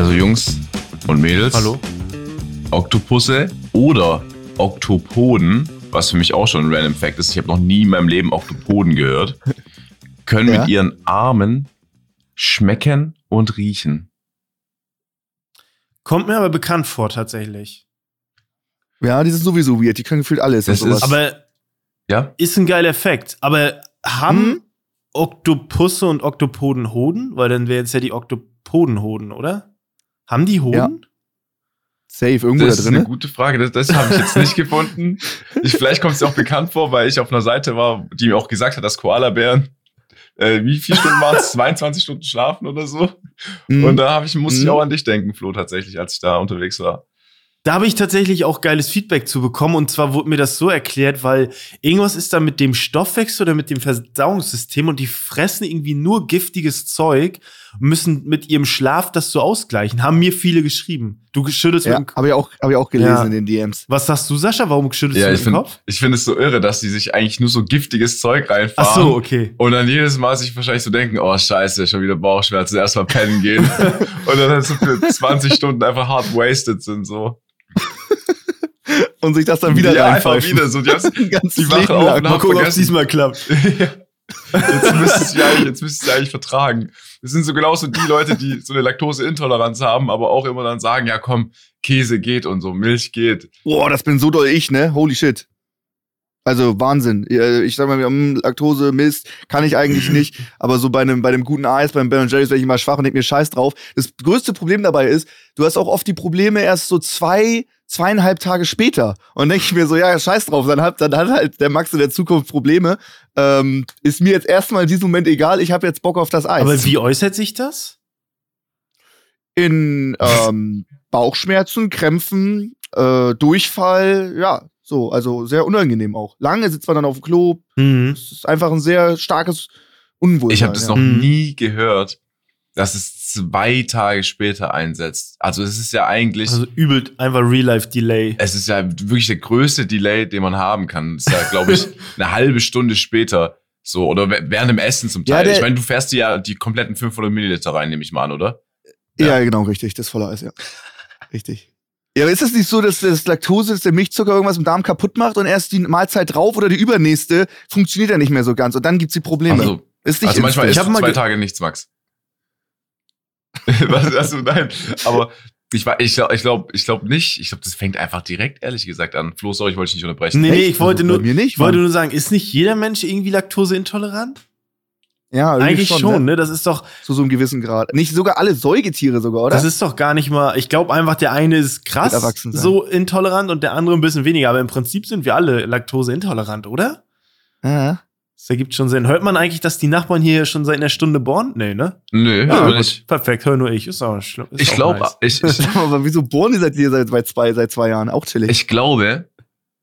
Also Jungs und Mädels. Hallo? Oktopusse oder Oktopoden, was für mich auch schon ein Random Fact ist, ich habe noch nie in meinem Leben Oktopoden gehört, können Ja. mit ihren Armen schmecken und riechen. Kommt mir aber bekannt vor, tatsächlich. Ja, die sind sowieso weird. Die können gefühlt alles. Das und sowas. ist- Aber Ja? ist ein geiler Effekt. Aber haben Hm? Oktopusse und Oktopoden Hoden? Weil dann wären es ja die Oktopodenhoden, oder? Haben die Hoden? Safe, irgendwo Das da ist eine drin. gute Frage. Das, das habe ich jetzt nicht gefunden. Ich, vielleicht kommt es dir auch bekannt vor, weil ich auf einer Seite war, die mir auch gesagt hat, dass Koalabären äh, wie viele Stunden waren es? 22 Stunden schlafen oder so. Mhm. Und da ich, musste ich Mhm. auch an dich denken, Flo, tatsächlich, als ich da unterwegs war. Da habe ich tatsächlich auch geiles Feedback zu bekommen. Und zwar wurde mir das so erklärt, weil irgendwas ist da mit dem Stoffwechsel oder mit dem Verdauungssystem und die fressen irgendwie nur giftiges Zeug, müssen mit ihrem Schlaf das so ausgleichen. Haben mir viele geschrieben. Du schüttelst ja, mit dem habe ich, auch- hab ich auch gelesen Ja. in den DMs. Was sagst du, Sascha? Warum schüttelst Ja, du ich mit dem finde Kopf? ich find es so irre, dass die sich eigentlich nur so giftiges Zeug reinfahren. Ach so, okay. Und dann jedes Mal sich wahrscheinlich so denken, oh scheiße, schon wieder Bauchschmerzen, erstmal pennen gehen. und dann halt so für 20 Stunden einfach hart wasted sind so. Und sich das dann wieder ja, einfach wieder so. Die, die wachen auf und Mal haben gucken, ob es diesmal klappt. Jetzt müsste es ja eigentlich, jetzt müsste es eigentlich vertragen. Das sind so genauso die Leute, die so eine Laktoseintoleranz haben, aber auch immer dann sagen, ja komm, Käse geht und so, Milch geht. Boah, das bin so doll ich, ne? Holy shit. Also Wahnsinn. Ich sag mal, Laktose, Mist, kann ich eigentlich nicht. Aber so bei einem, bei einem guten Eis, beim Ben Jerry's, werde ich immer schwach und denk mir Scheiß drauf. Das größte Problem dabei ist, du hast auch oft die Probleme erst so zwei, zweieinhalb Tage später. Und dann denke ich mir so, ja, Scheiß drauf, dann hat, dann hat halt der Max in der Zukunft Probleme. Ähm, ist mir jetzt erstmal in diesem Moment egal, ich habe jetzt Bock auf das Eis. Aber wie äußert sich das? in ähm, Bauchschmerzen, Krämpfen, äh, Durchfall, ja, so, also sehr unangenehm auch. Lange sitzt man dann auf dem Klo. Mhm. Es ist einfach ein sehr starkes Unwohlsein. Ich habe das ja. noch Mhm. nie gehört, dass es zwei Tage später einsetzt. Also es ist ja eigentlich, Also übel einfach Real-Life-Delay. es ist ja wirklich der größte Delay, den man haben kann. Das ist ja, glaube ich, eine halbe Stunde später. So, oder während dem Essen zum Ja, Teil. der- ich meine, du fährst dir ja die kompletten 500 Milliliter rein, nehme ich mal an, oder? Ja, genau, richtig, das volle Eis, ja. Richtig. Ja, aber ist es nicht so, dass das Laktose, dass der Milchzucker irgendwas im Darm kaputt macht und erst die Mahlzeit drauf oder die übernächste funktioniert ja nicht mehr so ganz und dann gibt's die Probleme. Also, ist nicht also manchmal ist Ich hab mal zwei ge- Tage nichts, Max. Was, also nein, aber ich war, ich glaube, ich glaube, ich glaube nicht. Ich glaube, das fängt einfach direkt, ehrlich gesagt, an. Flo, sorry, ich wollte dich nicht unterbrechen. Nee, nee, Echt? ich wollte Also nur, nicht, ich wollte nur sagen, ist nicht jeder Mensch irgendwie laktoseintolerant? Ja, Eigentlich schon, ne? ne? Das ist doch, Zu so einem gewissen Grad. Nicht sogar alle Säugetiere sogar, oder? das ist doch gar nicht mal, ich glaube einfach, der eine ist krass so intolerant und der andere ein bisschen weniger. Aber im Prinzip sind wir alle laktoseintolerant, oder? ja. Das ergibt schon Sinn. Hört man eigentlich, dass die Nachbarn hier schon seit einer Stunde bohren? Nee, ne? Nö, Ja, aber nicht. Perfekt, hör nur ich. Ist auch schlimm. Ist Ich glaube, nice. ich, ich, Aber wieso bohren die seit hier seit, seit, zwei, seit zwei Jahren? Auch chillig. ich glaube,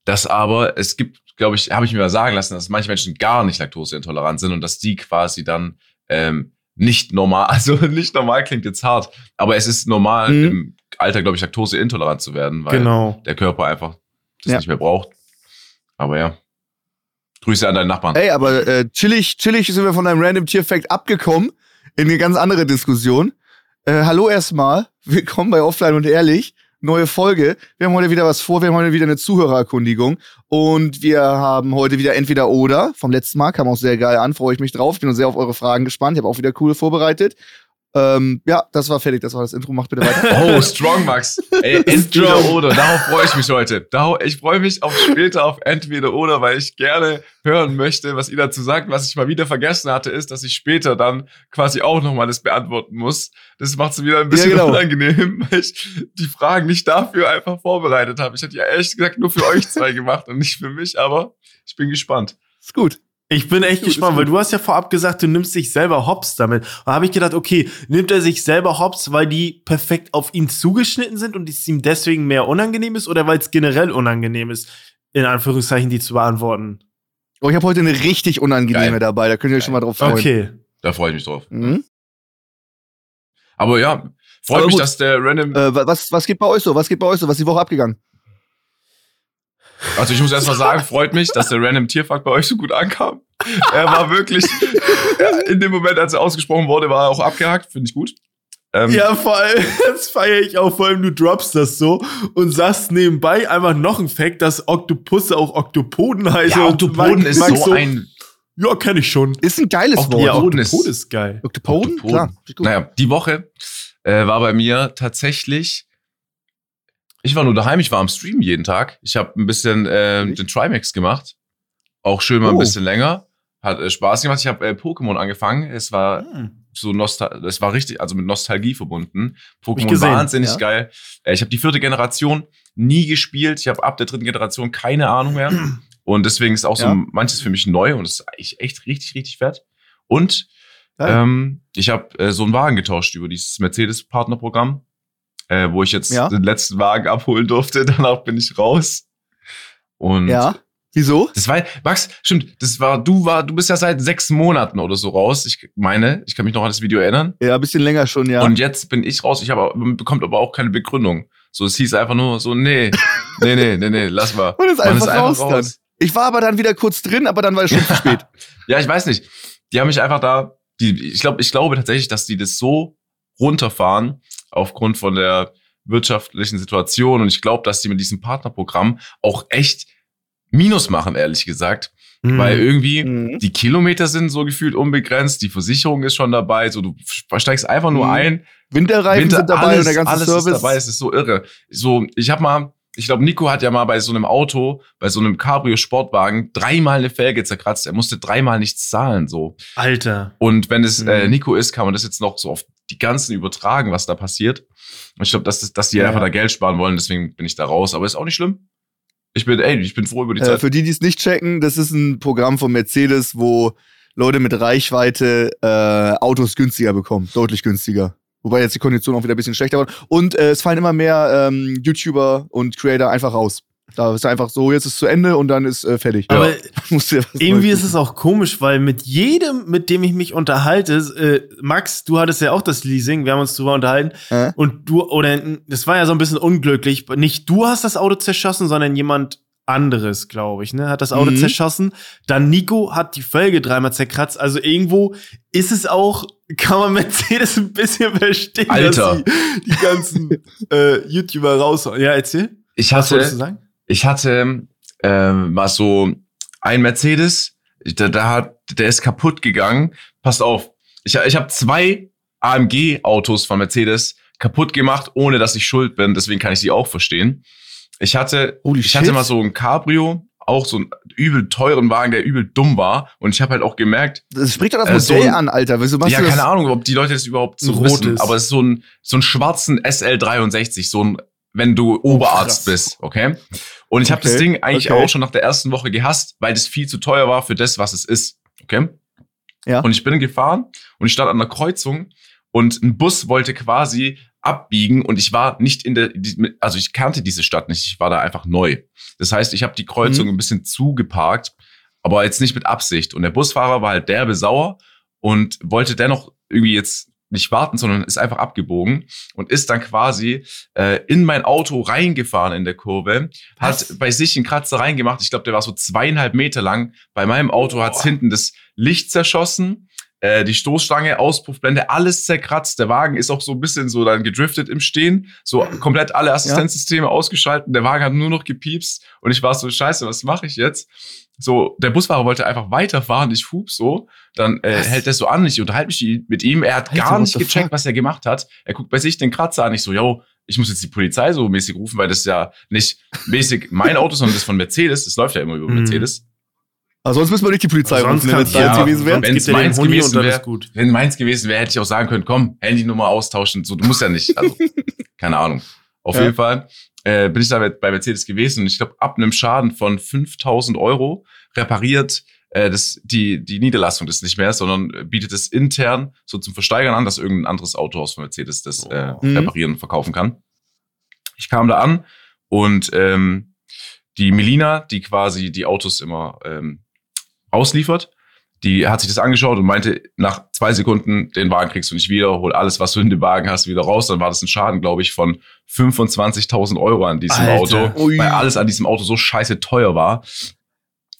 dass aber es gibt, glaube ich, habe ich mir mal sagen lassen, dass manche Menschen gar nicht laktoseintolerant sind und dass die quasi dann ähm, nicht normal, also nicht normal klingt jetzt hart, aber es ist normal Mhm. im Alter, glaube ich, laktoseintolerant zu werden, weil Genau. der Körper einfach das Ja. nicht mehr braucht. Aber ja. Grüße an deinen Nachbarn. Ey, aber äh, chillig, chillig sind wir von einem Random Tier Fact abgekommen in eine ganz andere Diskussion. Äh, hallo erstmal, willkommen bei Offline und Ehrlich. Neue Folge. Wir haben heute wieder was vor. Wir haben heute wieder eine Zuhörererkundigung. Und wir haben heute wieder entweder oder. Vom letzten Mal kam auch sehr geil an. Freue ich mich drauf. Bin sehr auf eure Fragen gespannt. Ich habe auch wieder coole vorbereitet. Ähm, ja, das war fertig. Das war das Intro. Macht bitte weiter. Oh, Strong Max. Ey, entweder oder. Darauf freue ich mich heute. Darauf, ich freue mich auf später auf entweder oder, weil ich gerne hören möchte, was ihr dazu sagt. Was ich mal wieder vergessen hatte, ist, dass ich später dann quasi auch nochmal das beantworten muss. Das macht es wieder ein bisschen Ja, genau. unangenehm, weil ich die Fragen nicht dafür einfach vorbereitet habe. Ich hatte ja ehrlich gesagt nur für euch zwei gemacht und nicht für mich, aber ich bin gespannt. Ist gut. Ich bin echt Gut, gespannt, weil du hast ja vorab gesagt, du nimmst dich selber hops damit. Und da habe ich gedacht, okay, nimmt er sich selber hops, weil die perfekt auf ihn zugeschnitten sind und es ihm deswegen mehr unangenehm ist oder weil es generell unangenehm ist, in Anführungszeichen die zu beantworten? Oh, ich habe heute eine richtig unangenehme Geil. dabei. Da könnt ihr euch schon mal drauf freuen. Okay. Da freue ich mich drauf. Mhm. Aber ja, freut mich, gut. dass der Random Äh, wa- was, was geht bei euch so? Was geht bei euch so? Was ist die Woche abgegangen? Also ich muss erst mal sagen, freut mich, dass der Random Tierfakt bei euch so gut ankam. Er war wirklich, in dem Moment, als er ausgesprochen wurde, war er auch abgehakt, finde ich gut. Ähm, Ja, vor allem, das feiere ich auch, vor allem du droppst das so und sagst nebenbei einfach noch ein Fact, dass Oktopusse auch Oktopoden heißen. ja und Oktopoden ist Max so ein Ja, kenne ich schon. Ist ein geiles Auch- Wort. Ja, Oktopoden ist- Oktopod ist geil. Oktopoden? Oktopoden. Klar. Naja, die Woche äh, war bei mir tatsächlich. Ich war nur daheim, ich war am Stream jeden Tag. Ich habe ein bisschen äh, den Trimax gemacht. Auch schön mal ein Oh. bisschen länger. Hat äh, Spaß gemacht. Ich habe äh, Pokémon angefangen. Es war Hm. so Nostal es war richtig, also mit Nostalgie verbunden. Pokémon wahnsinnig ja. geil. Äh, ich habe die vierte Generation nie gespielt. Ich habe ab der dritten Generation keine Ahnung mehr. Und deswegen ist auch so Ja. manches für mich neu und ist eigentlich echt richtig, richtig fett. Und ähm, ich habe äh, so einen Wagen getauscht über dieses Mercedes-Partnerprogramm, äh, wo ich jetzt Ja. den letzten Wagen abholen durfte. Danach bin ich raus. Und ja. Wieso? das war, Max, stimmt, das war, du war, du bist ja seit sechs Monaten oder so raus. Ich meine, ich kann mich noch an das Video erinnern. Ja, ein bisschen länger schon, ja. Und jetzt bin ich raus. Ich habe, man bekommt aber auch keine Begründung. So, es hieß einfach nur so, nee, nee, nee, nee, nee, lass mal. Und ist einfach raus dann. Ich war aber dann wieder kurz drin, aber dann war es schon zu spät. Ja, ich weiß nicht. Die haben mich einfach da, die, ich glaube, ich glaube tatsächlich, dass die das so runterfahren aufgrund von der wirtschaftlichen Situation und ich glaube, dass die mit diesem Partnerprogramm auch echt Minus machen, ehrlich gesagt, Hm. weil irgendwie Mhm. die Kilometer sind so gefühlt unbegrenzt, die Versicherung ist schon dabei, so du steigst einfach nur Mhm. ein, Winterreifen Winter, sind dabei alles, und der ganze alles Service. ist dabei, es ist so irre. So, ich habe mal, ich glaube, Nico hat ja mal bei so einem Auto, bei so einem Cabrio-Sportwagen dreimal eine Felge zerkratzt. Er musste dreimal nichts zahlen, so. Alter. Und wenn es äh, Mhm. Nico ist, kann man das jetzt noch so auf die ganzen übertragen, was da passiert. Und ich glaube, dass, das- dass die Ja, einfach da Geld sparen wollen, deswegen bin ich da raus. Aber ist auch nicht schlimm. Ich bin, ey, ich bin froh über die Äh, Zeit. für die, die es nicht checken, das ist ein Programm von Mercedes, wo Leute mit Reichweite äh, Autos günstiger bekommen. Deutlich günstiger. Wobei jetzt die Konditionen auch wieder ein bisschen schlechter waren. Und äh, es fallen immer mehr ähm, YouTuber und Creator einfach raus. Da ist einfach so, jetzt ist zu Ende und dann ist äh, fertig. Aber ja was irgendwie ist es auch komisch, weil mit jedem, mit dem ich mich unterhalte, äh, Max, du hattest ja auch das Leasing, wir haben uns drüber unterhalten. Äh? Und du, oder das war ja so ein bisschen unglücklich. Nicht du hast das Auto zerschossen, sondern jemand anderes, glaube ich, ne? Hat das Auto Mhm. zerschossen. Dann Nico hat die Felge dreimal zerkratzt. Also irgendwo ist es auch, kann man Mercedes ein bisschen verstehen, Alter. dass sie die ganzen äh, YouTuber raushauen. Ja, erzähl. Ich Was wolltest du hatte, sagen? Ich hatte ähm, mal so ein Mercedes, da, da hat, der ist kaputt gegangen. Passt auf, ich, ich habe zwei AMG-Autos von Mercedes kaputt gemacht, ohne dass ich schuld bin. Deswegen kann ich sie auch verstehen. Ich hatte, Holy ich hatte shit. mal so ein Cabrio, auch so einen übel teuren Wagen, der übel dumm war. Und ich habe halt auch gemerkt, Das spricht doch das Äh, so Modell ein- an, Alter. Wieso machst ja, du das? keine Ahnung, ob die Leute das überhaupt so Ein wissen. rotes. Aber es ist so ein, so ein schwarzen SL63, so ein, wenn du Oberarzt krass. bist, okay? Und ich habe das Okay, Ding eigentlich okay. auch schon nach der ersten Woche gehasst, weil das viel zu teuer war für das, was es ist, okay? Ja. Und ich bin gefahren und ich stand an der Kreuzung und ein Bus wollte quasi abbiegen und ich war nicht in der, also ich kannte diese Stadt nicht, ich war da einfach neu. Das heißt, ich habe die Kreuzung Mhm. ein bisschen zugeparkt, aber jetzt nicht mit Absicht. Und der Busfahrer war halt derbe sauer und wollte dennoch irgendwie jetzt nicht warten, sondern ist einfach abgebogen und ist dann quasi äh, in mein Auto reingefahren in der Kurve, hat Was? bei sich einen Kratzer reingemacht. Ich glaube, der war so zweieinhalb Meter lang. Bei meinem Auto hat's Boah. hinten das Licht zerschossen, äh, die Stoßstange, Auspuffblende, alles zerkratzt. Der Wagen ist auch so ein bisschen so dann gedriftet im Stehen, so komplett alle Assistenzsysteme ausgeschaltet. Der Wagen hat nur noch gepiepst und ich war so, scheiße, was mache ich jetzt? So, der Busfahrer wollte einfach weiterfahren, ich hub so, dann äh, hält er so an, ich unterhalte mich mit ihm, er hat Alter, gar nicht gecheckt, fuck? was er gemacht hat. Er guckt bei sich den Kratzer an, ich so, yo, ich muss jetzt die Polizei so mäßig rufen, weil das ist ja nicht mäßig mein Auto, sondern das von Mercedes, das läuft ja immer über Mhm. Mercedes. Aber sonst müssen wir nicht die Polizei rufen, wenn es ja, deins gewesen wäre. er den meins gewesen und dann wär- ist gut. Wenn meins gewesen wäre, hätte ich auch sagen können, komm, Handynummer austauschen, so, du musst ja nicht, also, keine Ahnung. Auf Ja. jeden Fall äh, bin ich da bei Mercedes gewesen und ich glaube, ab einem Schaden von 5000 Euro repariert äh, das, die, die Niederlassung das nicht mehr, sondern bietet es intern so zum Versteigern an, dass irgendein anderes Autohaus von Mercedes das äh, Oh. Mhm. reparieren und verkaufen kann. Ich kam da an und ähm, die Melina, die quasi die Autos immer ähm, ausliefert, die hat sich das angeschaut und meinte, nach zwei Sekunden, den Wagen kriegst du nicht wieder, hol alles, was du in dem Wagen hast, wieder raus. Dann war das ein Schaden, glaube ich, von 25.000 Euro an diesem Alter. Auto, Ui. weil alles an diesem Auto so scheiße teuer war.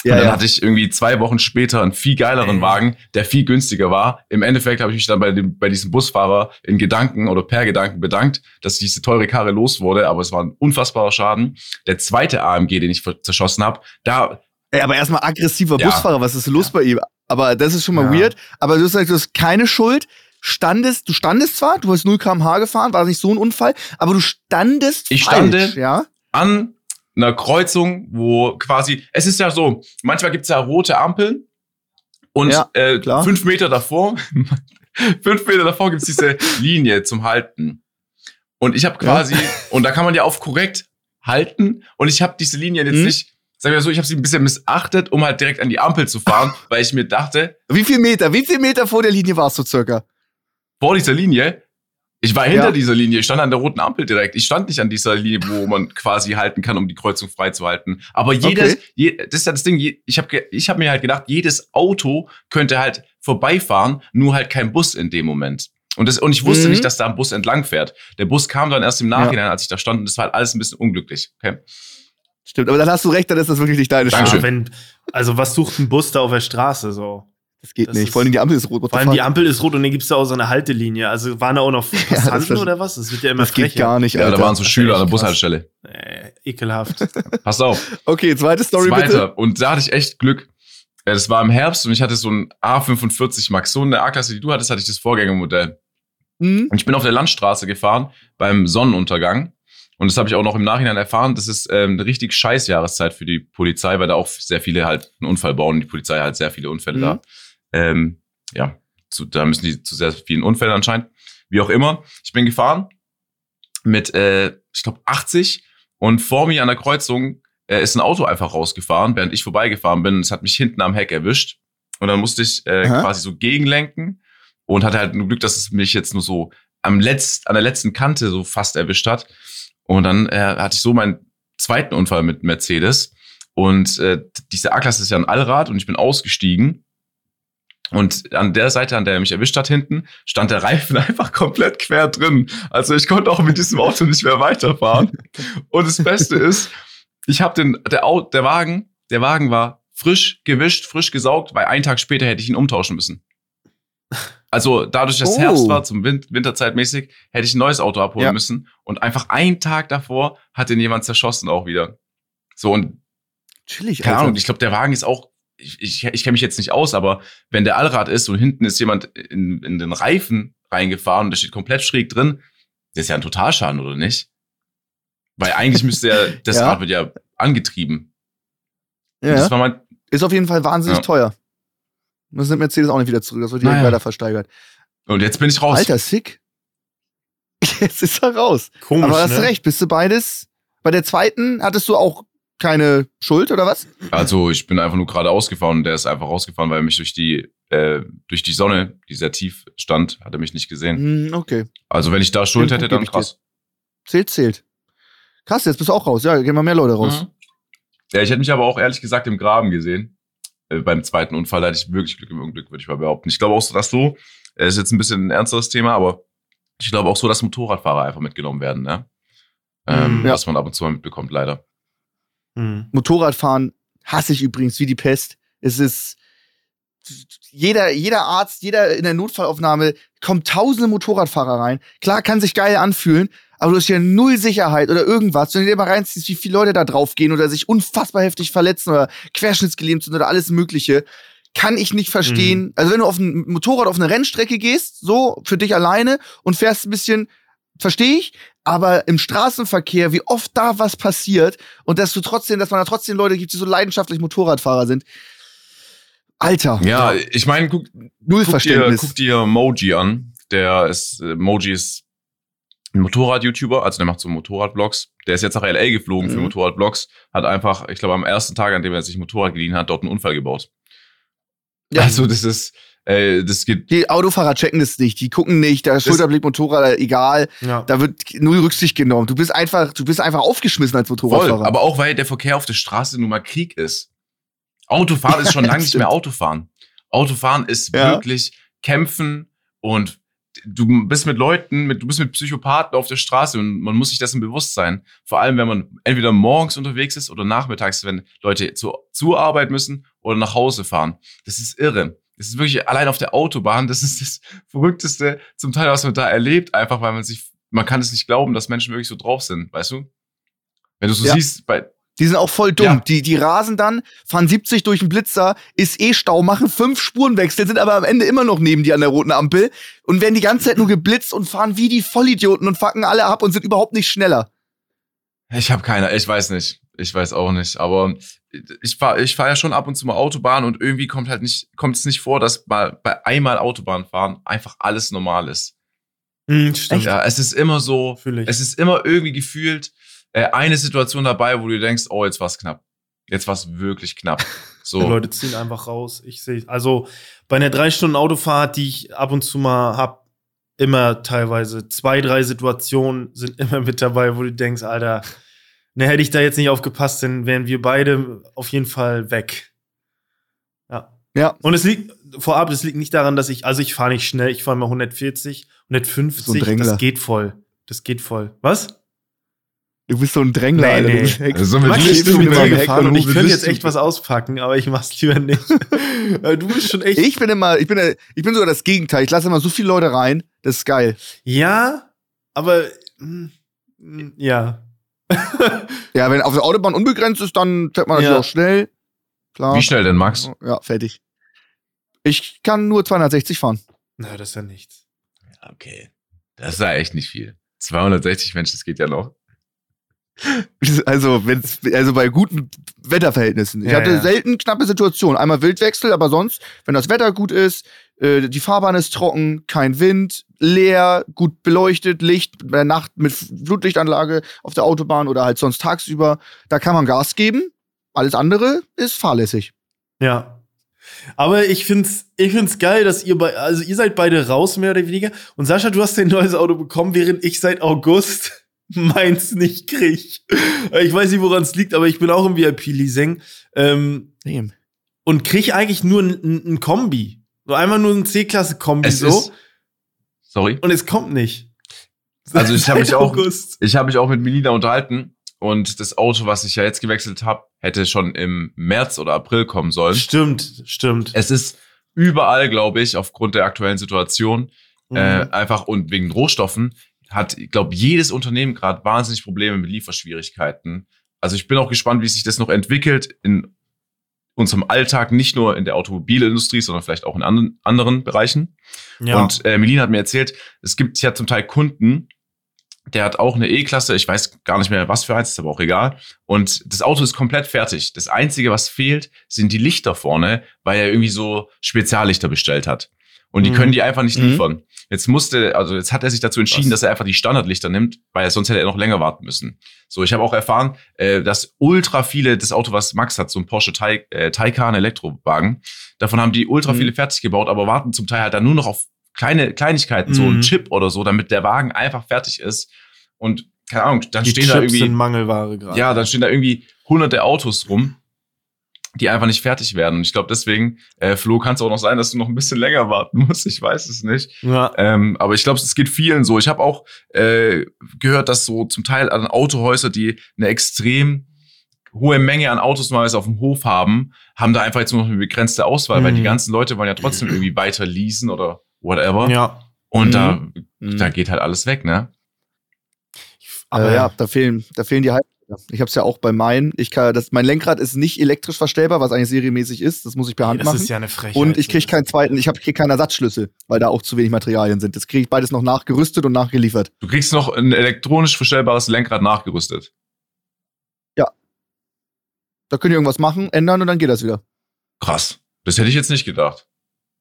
Ja, und dann ja. hatte ich irgendwie zwei Wochen später einen viel geileren Wagen, der viel günstiger war. Im Endeffekt habe ich mich dann bei, dem, bei diesem Busfahrer in Gedanken oder per Gedanken bedankt, dass diese teure Karre los wurde, aber es war ein unfassbarer Schaden. Der zweite AMG, den ich zerschossen habe, da. Ey, aber erstmal aggressiver ja. Busfahrer, was ist los bei ihm? Aber das ist schon mal weird. Aber du hast gesagt, du hast keine Schuld standest, du standest zwar, du hast 0 km/h gefahren, war nicht so ein Unfall, aber du standest ich falsch, stande ja? an einer Kreuzung, wo quasi, es ist ja so, manchmal gibt's ja rote Ampeln und ja, äh, fünf Meter davor, fünf Meter davor gibt's diese Linie zum Halten. Und ich habe quasi, ja. und da kann man ja auf korrekt halten und ich habe diese Linie jetzt mhm. nicht sagen wir so, ich habe sie ein bisschen missachtet, um halt direkt an die Ampel zu fahren, weil ich mir dachte. Wie viel Meter, wie viel Meter vor der Linie warst du circa? Vor dieser Linie? Ich war hinter ja. dieser Linie, ich stand an der roten Ampel direkt. Ich stand nicht an dieser Linie, wo man quasi halten kann, um die Kreuzung freizuhalten. Aber jedes, okay. je, das ist ja das Ding, ich habe ich hab mir halt gedacht, jedes Auto könnte halt vorbeifahren, nur halt kein Bus in dem Moment. Und, das, und ich wusste mhm. nicht, dass da ein Bus entlang fährt. Der Bus kam dann erst im Nachhinein, ja. als ich da stand, und das war halt alles ein bisschen unglücklich. Okay? Stimmt, aber dann hast du recht, dann ist das wirklich nicht deine Schuld. Wenn, also was sucht ein Bus da auf der Straße so? Das geht das nicht. Ist, vor allem die Ampel ist rot. Vor allem die Ampel ist rot und dann gibt es da auch so eine Haltelinie. Also waren da auch noch Passanten ja, oder was? Das wird ja immer Das frecher. geht gar nicht, Alter. Ja, da waren so Schüler an der Bushaltestelle. Äh, ekelhaft. Pass auf. Okay, zweite Story Zweite. bitte. Und da hatte ich echt Glück. Das war im Herbst und ich hatte so ein A45 Max. So eine A-Klasse, die du hattest, hatte ich das Vorgängermodell. Mhm. Und ich bin auf der Landstraße gefahren beim Sonnenuntergang. Und das habe ich auch noch im Nachhinein erfahren. Das ist ähm, eine richtig scheiß Jahreszeit für die Polizei, weil da auch sehr viele halt einen Unfall bauen. Die Polizei hat sehr viele Unfälle mhm. da. Ähm, ja, zu, da müssen die zu sehr vielen Unfällen anscheinend. Wie auch immer. Ich bin gefahren mit, äh, ich glaube, 80 und vor mir an der Kreuzung äh, ist ein Auto einfach rausgefahren, während ich vorbeigefahren bin. Es hat mich hinten am Heck erwischt. Und dann musste ich äh, quasi so gegenlenken und hatte halt nur Glück, dass es mich jetzt nur so am letzt, an der letzten Kante so fast erwischt hat. Und dann äh, hatte ich so meinen zweiten Unfall mit Mercedes. Und äh, diese A-Klasse ist ja ein Allrad und ich bin ausgestiegen und an der Seite, an der er mich erwischt hat hinten, stand der Reifen einfach komplett quer drin. Also ich konnte auch mit diesem Auto nicht mehr weiterfahren. Und das Beste ist, ich habe den der, Auto, der Wagen, der Wagen war frisch gewischt, frisch gesaugt, weil einen Tag später hätte ich ihn umtauschen müssen. Also dadurch, dass oh. Herbst war, zum Win Winterzeitmäßig, hätte ich ein neues Auto abholen ja. müssen. Und einfach einen Tag davor hat den jemand zerschossen auch wieder. So und Chillig, keine Ahnung, ich glaube, der Wagen ist auch ich, ich, ich kenne mich jetzt nicht aus, aber wenn der Allrad ist und hinten ist jemand in, in den Reifen reingefahren und der steht komplett schräg drin, das ist ja ein Totalschaden, oder nicht? Weil eigentlich müsste ja, das ja. Rad wird ja angetrieben. Ja. Mein, ist auf jeden Fall wahnsinnig ja. teuer. Das nimmt Mercedes auch nicht wieder zurück, das wird direkt naja. weiter versteigert. Und jetzt bin ich raus. Alter, sick. Jetzt ist er raus. Komisch, Aber hast ne? recht, bist du beides. Bei der zweiten hattest du auch keine Schuld oder was? Also ich bin einfach nur gerade ausgefahren und der ist einfach rausgefahren, weil er mich durch die äh, durch die Sonne, die sehr tief stand, hat er mich nicht gesehen. Mm, okay. Also wenn ich da Schuld hätte, dann krass. Zählt, zählt. Krass, jetzt bist du auch raus. Ja, gehen mal mehr Leute raus. Mhm. Ja, ich hätte mich aber auch ehrlich gesagt im Graben gesehen. Äh, beim zweiten Unfall hatte ich wirklich Glück im Unglück, würde ich mal behaupten. Ich glaube auch so, dass so, ist jetzt ein bisschen ein ernsteres Thema, aber ich glaube auch so, dass Motorradfahrer einfach mitgenommen werden, ne? Ähm, ja. Was man ab und zu mal mitbekommt, leider. Mhm. Motorradfahren hasse ich übrigens wie die Pest. Es ist jeder, jeder Arzt, jeder in der Notfallaufnahme kommt tausende Motorradfahrer rein. Klar, kann sich geil anfühlen, aber du hast ja null Sicherheit oder irgendwas. Wenn du dir mal reinziehst, wie viele Leute da draufgehen oder sich unfassbar heftig verletzen oder querschnittsgelähmt sind oder alles Mögliche, kann ich nicht verstehen. Mhm. Also wenn du auf ein Motorrad auf eine Rennstrecke gehst, so für dich alleine und fährst ein bisschen verstehe ich, aber im Straßenverkehr, wie oft da was passiert und dass du trotzdem, dass man da trotzdem Leute gibt, die so leidenschaftlich Motorradfahrer sind. Alter. Ja, ich meine, guck, Null guck, Verständnis. Dir, guck dir Moji an. Der ist, äh, Moji ist ein Motorrad-YouTuber, also der macht so Motorrad-Vlogs. Der ist jetzt nach L.A. geflogen mhm. für Motorrad-Vlogs, hat einfach, ich glaube, am ersten Tag, an dem er sich ein Motorrad geliehen hat, dort einen Unfall gebaut. Ja. Also das ist, äh, das geht. Die Autofahrer checken das nicht, die gucken nicht, der Schulterblick, Motorrad, egal. Ja. Da wird null Rücksicht genommen. Du bist einfach, du bist einfach aufgeschmissen als Motorradfahrer. Voll, aber auch weil der Verkehr auf der Straße nun mal Krieg ist. Autofahren ist schon lange nicht mehr Autofahren. Autofahren ist ja. wirklich kämpfen und du bist mit Leuten, mit, du bist mit Psychopathen auf der Straße und man muss sich dessen bewusst sein. Vor allem, wenn man entweder morgens unterwegs ist oder nachmittags, wenn Leute zu, zur Arbeit müssen oder nach Hause fahren. Das ist irre. Das ist wirklich allein auf der Autobahn, das ist das Verrückteste zum Teil, was man da erlebt, einfach weil man sich, man kann es nicht glauben, dass Menschen wirklich so drauf sind, weißt du? Wenn du so Ja. siehst, bei, Die sind auch voll dumm. Ja. Die, die rasen dann, fahren 70 durch den Blitzer, ist eh Stau, machen fünf Spurenwechsel, sind aber am Ende immer noch neben dir an der roten Ampel und werden die ganze Zeit nur geblitzt und fahren wie die Vollidioten und fucken alle ab und sind überhaupt nicht schneller. Ich habe keine, ich weiß nicht. Ich weiß auch nicht. Aber ich fahre ich fahr ja schon ab und zu mal Autobahn und irgendwie kommt halt nicht, kommt es nicht vor, dass mal bei einmal Autobahn fahren einfach alles normal ist. Hm, stimmt. Ja, es ist immer so, es ist immer irgendwie gefühlt eine Situation dabei, wo du denkst, oh, jetzt war's knapp. Jetzt war's wirklich knapp. Die So. Leute ziehen einfach raus. Ich sehe Also bei einer drei Stunden Autofahrt, die ich ab und zu mal hab, immer teilweise zwei, drei Situationen sind immer mit dabei, wo du denkst, Alter, ne, hätte ich da jetzt nicht aufgepasst, dann wären wir beide auf jeden Fall weg. Ja. Ja. Und es liegt vorab, es liegt nicht daran, dass ich, also ich fahre nicht schnell, ich fahre mal 140, So ein 150, Drängler. das geht voll. Das geht voll. Was? Du bist so ein Drängler, Nee, Alter. nee. Du bist Also so mit Max, ich bin immer dir weg gefahren und ich könnte jetzt echt was auspacken, aber ich mach's lieber nicht. Äh, du bist schon echt. Ich bin immer, ich bin, ich bin sogar das Gegenteil. Ich lasse immer so viele Leute rein. Das ist geil. Ja, aber mm, mm, ja. Ja, wenn auf der Autobahn unbegrenzt ist, dann fährt man natürlich Ja. auch schnell. Klar. Wie schnell denn, Max? Ja, fertig. Ich kann nur 260 fahren. Na, das ist ja nichts. Okay. Das ist ja echt nicht viel. 260 Menschen, das geht ja noch. Also, wenn's, also bei guten Wetterverhältnissen. Ich Ja, hatte ja. selten knappe Situationen. Einmal Wildwechsel, aber sonst, wenn das Wetter gut ist, äh, die Fahrbahn ist trocken, kein Wind, leer, gut beleuchtet, Licht, bei der Nacht mit Flutlichtanlage auf der Autobahn oder halt sonst tagsüber, da kann man Gas geben. Alles andere ist fahrlässig. Ja. Aber ich find's, ich find's geil, dass ihr bei, also ihr seid beide raus, mehr oder weniger. Und Sascha, du hast dein neues Auto bekommen, während ich seit August meins nicht krieg. Ich weiß nicht, woran es liegt, aber ich bin auch im VIP-Leasing. Ähm, und krieg eigentlich nur ein, Kombi. So einmal nur ein C-Klasse-Kombi so. ist, sorry. und es kommt nicht. Also ich hab mich Seit auch- August. Ich habe mich auch mit Melina unterhalten und das Auto, was ich ja jetzt gewechselt habe, hätte schon im März oder April kommen sollen. Stimmt, stimmt. Es ist überall, glaube ich, aufgrund der aktuellen Situation, äh, Mhm. einfach und wegen Rohstoffen, hat, ich glaube, jedes Unternehmen gerade wahnsinnig Probleme mit Lieferschwierigkeiten. Also ich bin auch gespannt, wie sich das noch entwickelt in unserem Alltag, nicht nur in der Automobilindustrie, sondern vielleicht auch in anderen, anderen Bereichen. ja. Und äh, Melina hat mir erzählt, es gibt ja zum Teil Kunden, der hat auch eine E-Klasse, ich weiß gar nicht mehr was für eins, ist aber auch egal. Und das Auto ist komplett fertig. Das Einzige, was fehlt, sind die Lichter vorne, weil er irgendwie so Speziallichter bestellt hat. Und die Mhm. können die einfach nicht Mhm. liefern. Jetzt musste, also jetzt hat er sich dazu entschieden, Was? dass er einfach die Standardlichter nimmt, weil sonst hätte er noch länger warten müssen. So, ich habe auch erfahren, äh, dass ultra viele, das Auto, was Max hat, so ein Porsche Tay, äh, Taycan Elektrowagen, davon haben die ultra Mhm. viele fertig gebaut, aber warten zum Teil halt dann nur noch auf kleine Kleinigkeiten, so Mhm. ein Chip oder so, damit der Wagen einfach fertig ist. Und keine Ahnung, dann die stehen Chips da irgendwie, sind Mangelware gerade. ja, dann stehen da irgendwie hunderte Autos rum, die einfach nicht fertig werden. Und ich glaube deswegen, äh, Flo, kann es auch noch sein, dass du noch ein bisschen länger warten musst. Ich weiß es nicht. ja. Ähm, aber ich glaube, es geht vielen so. Ich habe auch äh, gehört, dass so zum Teil an Autohäuser, die eine extrem hohe Menge an Autos normalerweise auf dem Hof haben, haben da einfach jetzt nur noch eine begrenzte Auswahl, weil Mhm. die ganzen Leute wollen ja trotzdem irgendwie weiter leasen oder whatever. ja. Und Mhm. da, Mhm. da geht halt alles weg, ne? Aber ja, da fehlen, da fehlen die Halbleiter. Ich habe es ja auch bei meinen. Ich kann, das, mein Lenkrad ist nicht elektrisch verstellbar, was eigentlich serienmäßig ist. Das muss ich per Hand das machen. ist ja eine Frechheit. und ich kriege keinen zweiten, ich habe krieg keinen Ersatzschlüssel, weil da auch zu wenig Materialien sind. Das kriege ich beides noch nachgerüstet und nachgeliefert. Du kriegst noch ein elektronisch verstellbares Lenkrad nachgerüstet. Da könnt ihr irgendwas machen, ändern und dann geht das wieder. Krass. Das hätte ich jetzt nicht gedacht.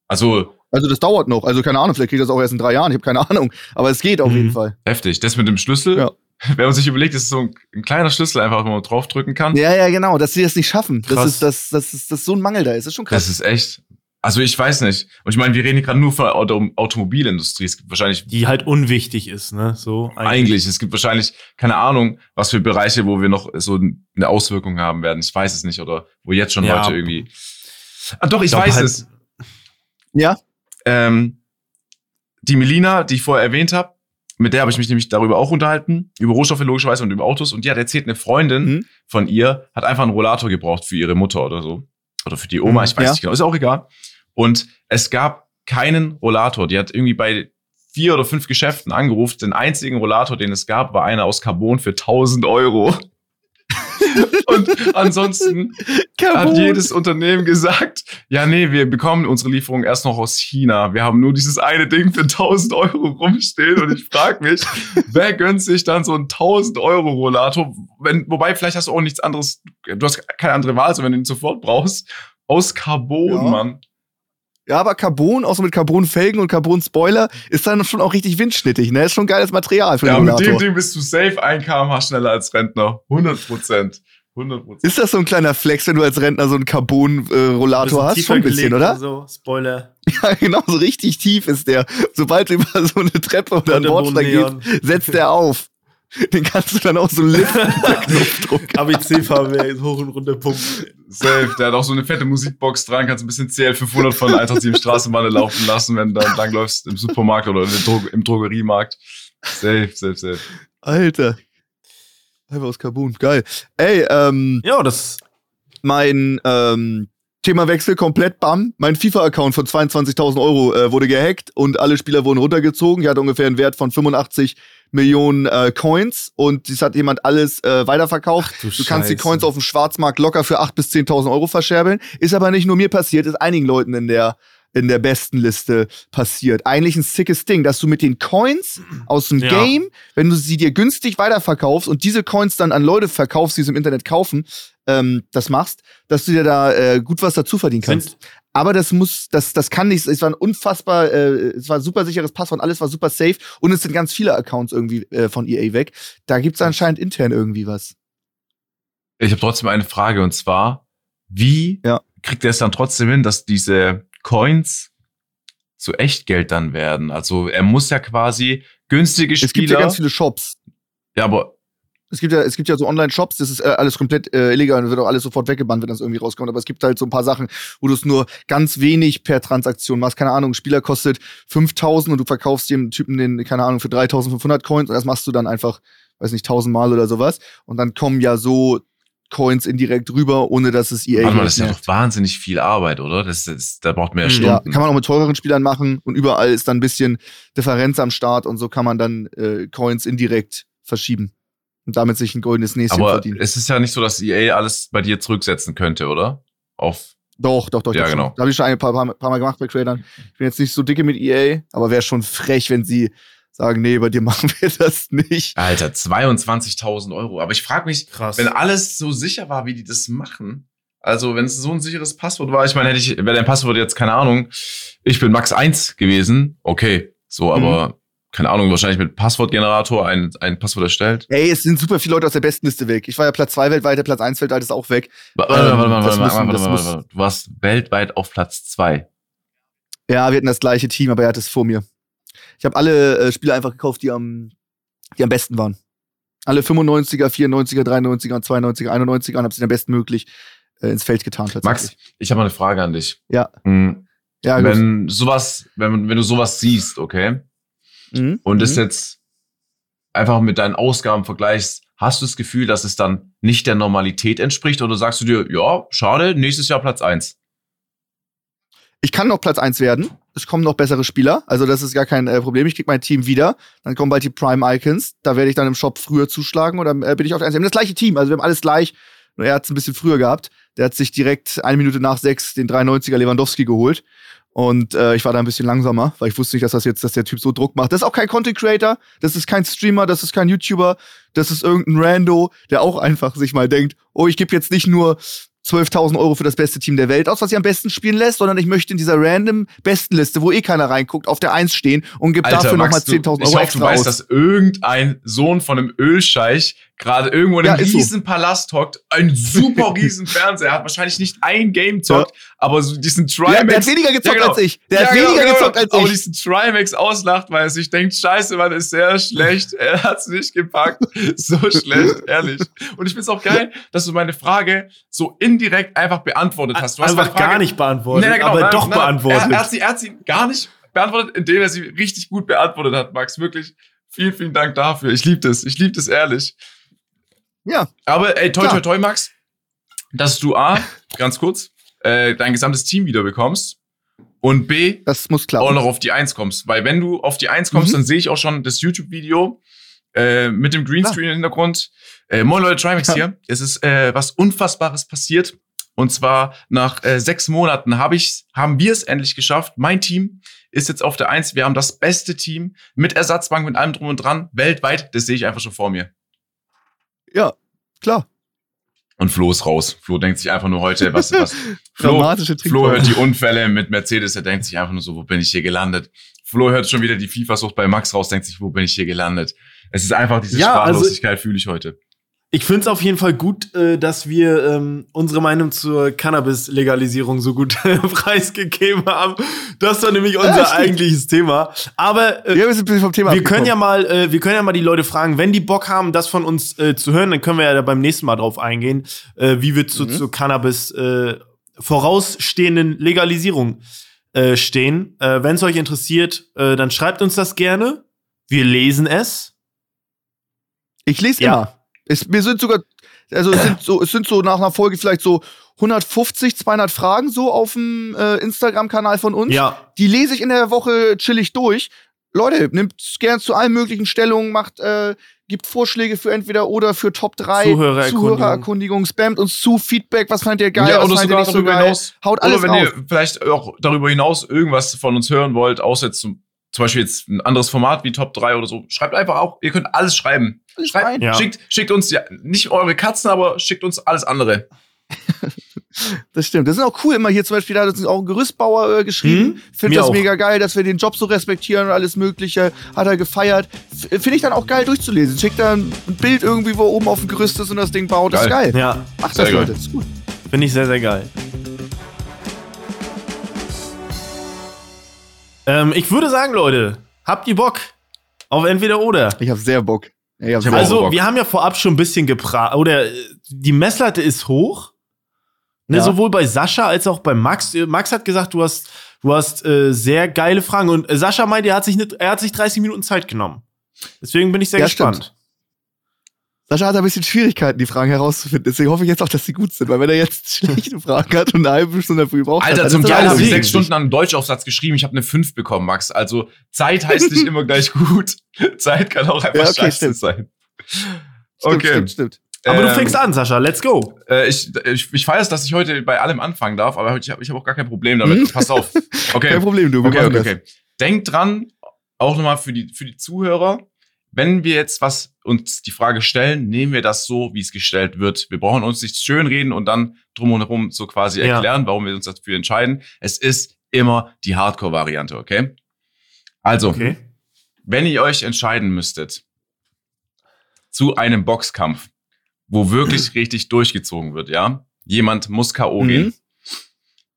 Also Also das dauert noch. Also keine Ahnung, vielleicht kriege ich das auch erst in drei Jahren. Ich habe keine Ahnung. Aber es geht auf Mhm. jeden Fall. heftig. Das mit dem Schlüssel, Ja. wenn man sich überlegt, das ist so ein, ein kleiner Schlüssel einfach, wo man draufdrücken kann. Ja, ja, genau. Dass sie das nicht schaffen. Das Krass. ist, das, das ist, das ist so ein Mangel da ist. Das ist schon krass. Das ist echt. Also ich weiß nicht. Und ich meine, wir reden hier gerade nur von der Auto Automobilindustrie. Es gibt wahrscheinlich die halt unwichtig ist, ne? So eigentlich, es gibt wahrscheinlich keine Ahnung, was für Bereiche, wo wir noch so eine Auswirkung haben werden. Ich weiß es nicht oder wo jetzt schon Ja. Leute irgendwie. Ah, doch, ich glaub weiß halt- es. ja, Ähm, die Melina, die ich vorher erwähnt habe, mit der habe ich mich nämlich darüber auch unterhalten, über Rohstoffe logischerweise und über Autos. Und die hat erzählt, eine Freundin Mhm. von ihr hat einfach einen Rollator gebraucht für ihre Mutter oder so. Oder für die Oma, Mhm, ich weiß ja. nicht genau, ist auch egal. Und es gab keinen Rollator. Die hat irgendwie bei vier oder fünf Geschäften angerufen. Den einzigen Rollator, den es gab, war einer aus Carbon für 1000 Euro. und ansonsten hat jedes Unternehmen gesagt, ja, nee, wir bekommen unsere Lieferung erst noch aus China. Wir haben nur dieses eine Ding für 1000 Euro rumstehen und ich frage mich, wer gönnt sich dann so einen 1000 Euro Rollator? Wenn, wobei, vielleicht hast du auch nichts anderes, du hast keine andere Wahl, so wenn du ihn sofort brauchst. Aus Carbon, Ja. Mann. Ja, aber Carbon, auch so mit Carbon-Felgen und Carbon-Spoiler, ist dann schon auch richtig windschnittig, ne? Ist schon geiles Material für den Ja, mit dem. Ding bist du safe 1 kmh schneller als Rentner. 100 Prozent. 100 Prozent. Ist das so ein kleiner Flex, wenn du als Rentner so einen Carbon-Rollator hast? Schon ein bisschen, oder? So, Spoiler. Ja, genau, so richtig tief ist der. Sobald du über so eine Treppe oder einen Bordstein gehst, setzt der auf. Den kannst du dann auch so liften per Knopfdruck. ABC-Farbe hoch und runter pumpen. Safe. Der hat auch so eine fette Musikbox dran, kannst ein bisschen CL500 von der 187 Straßenbahn laufen lassen, wenn du dann langläufst im Supermarkt oder im, Dro im Drogeriemarkt. Safe, safe, safe. Alter. Einfach aus Carbon, geil. Ey, ähm, Ja, das. mein ähm, Themawechsel komplett bam. Mein FIFA-Account von 22.000 Euro äh, wurde gehackt und alle Spieler wurden runtergezogen. Ich hatte ungefähr einen Wert von 85 Millionen äh, Coins und das hat jemand alles äh, weiterverkauft. Ach du Du kannst die. Coins auf dem Schwarzmarkt locker für 8.000 bis 10.000 Euro verscherbeln. Ist aber nicht nur mir passiert, ist einigen Leuten in der, in der besten Liste passiert. Eigentlich ein sickes Ding, dass du mit den Coins aus dem Ja. Game, wenn du sie dir günstig weiterverkaufst und diese Coins dann an Leute verkaufst, die sie im Internet kaufen, ähm, das machst, dass du dir da äh, gut was dazu verdienen kannst. Sind, Aber das muss, das, das kann nicht, es war ein unfassbar, äh, es war ein super sicheres Passwort, alles war super safe und es sind ganz viele Accounts irgendwie äh, von EA weg. Da gibt's anscheinend intern irgendwie was. Ich habe trotzdem eine Frage und zwar, wie Ja. kriegt er es dann trotzdem hin, dass diese Coins zu Echtgeld dann werden? Also er muss ja quasi günstige Es gibt ja Spieler. ganz viele Shops. ja, aber Es gibt ja, es gibt ja so Online-Shops, das ist äh, alles komplett äh, illegal und wird auch alles sofort weggebannt, wenn das irgendwie rauskommt. Aber es gibt halt so ein paar Sachen, wo du es nur ganz wenig per Transaktion machst. Keine Ahnung, ein Spieler kostet 5000 und du verkaufst dem Typen den, keine Ahnung, für 3500 Coins und das machst du dann einfach, weiß nicht, 1000 Mal oder sowas. Und dann kommen ja so Coins indirekt rüber, ohne dass es EA warte mal, das ist ja doch wahnsinnig viel Arbeit, oder? Das ist, da braucht man ja Mhm. Stunden. Ja, kann man auch mit teureren Spielern machen und überall ist dann ein bisschen Differenz am Start und so kann man dann äh, Coins indirekt verschieben und damit sich ein goldenes Näschen aber verdienen. es ist ja nicht so, dass EA alles bei dir zurücksetzen könnte, oder? Auf Doch, doch, doch. Ja, genau. Da habe ich schon ein paar, paar, paar Mal gemacht bei Creators. Ich bin jetzt nicht so dicke mit EA, aber wäre schon frech, wenn sie sagen, nee, bei dir machen wir das nicht. Alter, 22.000 Euro. Aber ich frage mich, krass. wenn alles so sicher war, wie die das machen. Also, wenn es so ein sicheres Passwort war, ich meine, hätte ich, wäre dein Passwort jetzt, keine Ahnung, ich bin Max 1 gewesen, okay. So, aber, keine Ahnung, wahrscheinlich mit Passwortgenerator ein, ein Passwort erstellt. Ey, es sind super viele Leute aus der Bestenliste weg. Ich war ja Platz 2 weltweit, der Platz 1 weltweit ist auch weg. Warte, warte, Ähm, warte, warte, warte, warte, warte, warte. Du warst weltweit auf Platz 2. Ja, wir hatten das gleiche Team, aber er hat es vor mir. Ich habe alle äh, Spieler einfach gekauft, die am, die am besten waren. Alle 95er, 94er, 93er, 92er, 91er und habe sie dann bestmöglich äh, ins Feld getan. Max, ich habe mal eine Frage an dich. Ja. Hm, ja, gut. wenn sowas, wenn, wenn du sowas siehst, okay, Mhm. und es Mhm. jetzt einfach mit deinen Ausgaben vergleichst, hast du das Gefühl, dass es dann nicht der Normalität entspricht oder sagst du dir, ja, schade, nächstes Jahr Platz eins? Ich kann noch Platz 1 werden. Es kommen noch bessere Spieler. Also, das ist gar kein äh, Problem. Ich krieg mein Team wieder. Dann kommen bald die Prime Icons. Da werde ich dann im Shop früher zuschlagen oder äh, bin ich auf der 1. Wir haben das gleiche Team. Also, wir haben alles gleich. Nur er hat es ein bisschen früher gehabt. Der hat sich direkt eine Minute nach sechs den 93er Lewandowski geholt. Und äh, ich war da ein bisschen langsamer, weil ich wusste nicht, dass das jetzt, dass der Typ so Druck macht. Das ist auch kein Content Creator, das ist kein Streamer, das ist kein YouTuber, das ist irgendein Rando, der auch einfach sich mal denkt, oh, ich gebe jetzt nicht nur 12.000 Euro für das beste Team der Welt aus, was sich am besten spielen lässt, sondern ich möchte in dieser random Bestenliste, wo eh keiner reinguckt, auf der 1 stehen und gebe dafür nochmal 10.000 du, Euro ich hoffe, extra du weißt, aus. dass irgendein Sohn von einem Ölscheich gerade irgendwo in einem Ja, ist so. riesen Palast hockt, einen super riesen Fernseher hat, wahrscheinlich nicht ein Game zockt, aber so diesen ja, der Trimax hat weniger gezockt Ja, genau. als ich. Der Ja, hat genau, weniger genau, gezockt als aber ich. diesen Trimax auslacht, weil er sich denkt, scheiße, Mann, ist sehr schlecht. Er hat's nicht gepackt. So schlecht, ehrlich. Und ich find's auch geil, dass du meine Frage so indirekt einfach beantwortet hast. Du hast Einfach Frage, gar nicht beantwortet, Nee, nee, genau, aber nein, doch nein, beantwortet. Er, er, hat sie, er hat sie gar nicht beantwortet, indem er sie richtig gut beantwortet hat, Max. Wirklich vielen, vielen Dank dafür. Ich liebe das. Ich liebe das ehrlich. Ja. Aber ey, toi, toi, toi, Max, dass du A, ganz kurz, äh, dein gesamtes Team wieder bekommst und B, Das muss auch klappen. noch auf die Eins kommst. Weil wenn du auf die Eins kommst, Mhm. dann sehe ich auch schon das YouTube-Video äh, mit dem Greenscreen im Hintergrund. Äh, moin Leute, Trimax hier. Es ist äh, was Unfassbares passiert. Und zwar nach äh, sechs Monaten hab ich's, haben wir es endlich geschafft. Mein Team ist jetzt auf der Eins. Wir haben das beste Team mit Ersatzbank, mit allem drum und dran, weltweit. Das sehe ich einfach schon vor mir. Ja, klar. Und Flo ist raus. Flo denkt sich einfach nur heute, was, was Flo, Flo hört die Unfälle mit Mercedes, er denkt sich einfach nur so, wo bin ich hier gelandet? Flo hört schon wieder die FIFA-Sucht bei Max raus, denkt sich, wo bin ich hier gelandet? Es ist einfach diese Ja, also- Sprachlosigkeit, fühle ich heute. Ich finde es auf jeden Fall gut, äh, dass wir ähm, unsere Meinung zur Cannabis-Legalisierung so gut preisgegeben haben. Das war nämlich unser Ja, eigentliches Thema. Aber äh, Ja, wir Thema können ja mal, äh, wir können ja mal die Leute fragen, wenn die Bock haben, das von uns äh, zu hören, dann können wir ja da beim nächsten Mal drauf eingehen, äh, wie wir zu, Mhm. zur Cannabis äh, vorausstehenden Legalisierung äh, stehen. Äh, wenn es euch interessiert, äh, dann schreibt uns das gerne. Wir lesen es. Ich lese Ja. immer. Es, mir sind sogar, also es sind so, es sind so nach einer Folge vielleicht so 150, 200 Fragen so auf dem äh, Instagram-Kanal von uns. Ja, Die lese ich in der Woche chillig durch. Leute, nimmt gern zu allen möglichen Stellungen, macht, äh, gibt Vorschläge für entweder oder für Top 3 Zuhörererkundigung. Zuhörererkundigung, spammt uns zu, Feedback, was fandet ihr geil, ja, was oder fandet ihr sogar nicht so geil. hinaus, Haut alles oder wenn auf. ihr vielleicht auch darüber hinaus irgendwas von uns hören wollt, außer zum, zum Beispiel jetzt ein anderes Format wie Top 3 oder so, schreibt einfach auch, ihr könnt alles schreiben. Alles Schreibt, rein. Ja. schickt, schickt uns ja, nicht eure Katzen, aber schickt uns alles andere. Das stimmt. Das ist auch cool. Immer hier zum Beispiel, da hat uns auch ein Gerüstbauer äh, geschrieben. Hm? Finde Mir das auch. mega geil, dass wir den Job so respektieren und alles Mögliche. Hat er gefeiert. F- Finde ich dann auch geil durchzulesen. Schickt da ein Bild irgendwie, wo oben auf dem Gerüst ist und das Ding baut. Das ist geil. ja, Macht Sehr das, geil. Leute. Das ist gut. finde ich sehr, sehr geil. Ähm, ich würde sagen, Leute, habt ihr Bock auf entweder oder? Ich habe sehr Bock. Ich hab Ich sehr Also, Bock. wir haben ja vorab schon ein bisschen geprahlt. Oder die Messlatte ist hoch. Ne, Ja. Sowohl bei Sascha als auch bei Max. Äh, Max hat gesagt, du hast, du hast äh, sehr geile Fragen. Und äh, Sascha meint, er hat, sich ne, er hat sich 30 Minuten Zeit genommen. Deswegen bin ich sehr Ja, gespannt. stimmt. Sascha hat ein bisschen Schwierigkeiten, die Fragen herauszufinden. Deswegen hoffe ich jetzt auch, dass sie gut sind. Weil wenn er jetzt schlechte Fragen hat und eine halbe Stunde dafür braucht, Alter, dann zum Teil habe ich sechs Stunden an einem Deutschaufsatz geschrieben. Ich habe eine 5 bekommen, Max. Also Zeit heißt nicht immer gleich gut. Zeit kann auch einfach Ja, okay, scheiße stimmt. sein. Stimmt, Okay. Stimmt, stimmt. Aber du Ähm, fängst an, Sascha. Let's go. Äh, ich ich, ich feiere es, dass ich heute bei allem anfangen darf, aber ich habe ich hab auch gar kein Problem damit. Hm? Pass auf. Okay. Kein Problem, du. Wir Okay, okay, das. okay. Denkt dran, auch nochmal für die, für die Zuhörer, wenn wir jetzt was uns die Frage stellen, nehmen wir das so, wie es gestellt wird. Wir brauchen uns nicht schönreden und dann drum und herum so quasi Ja. erklären, warum wir uns dafür entscheiden. Es ist immer die Hardcore-Variante, okay? Also, Okay. wenn ihr euch entscheiden müsstet zu einem Boxkampf, wo wirklich richtig durchgezogen wird, ja? Jemand muss K.O. Mhm. gehen.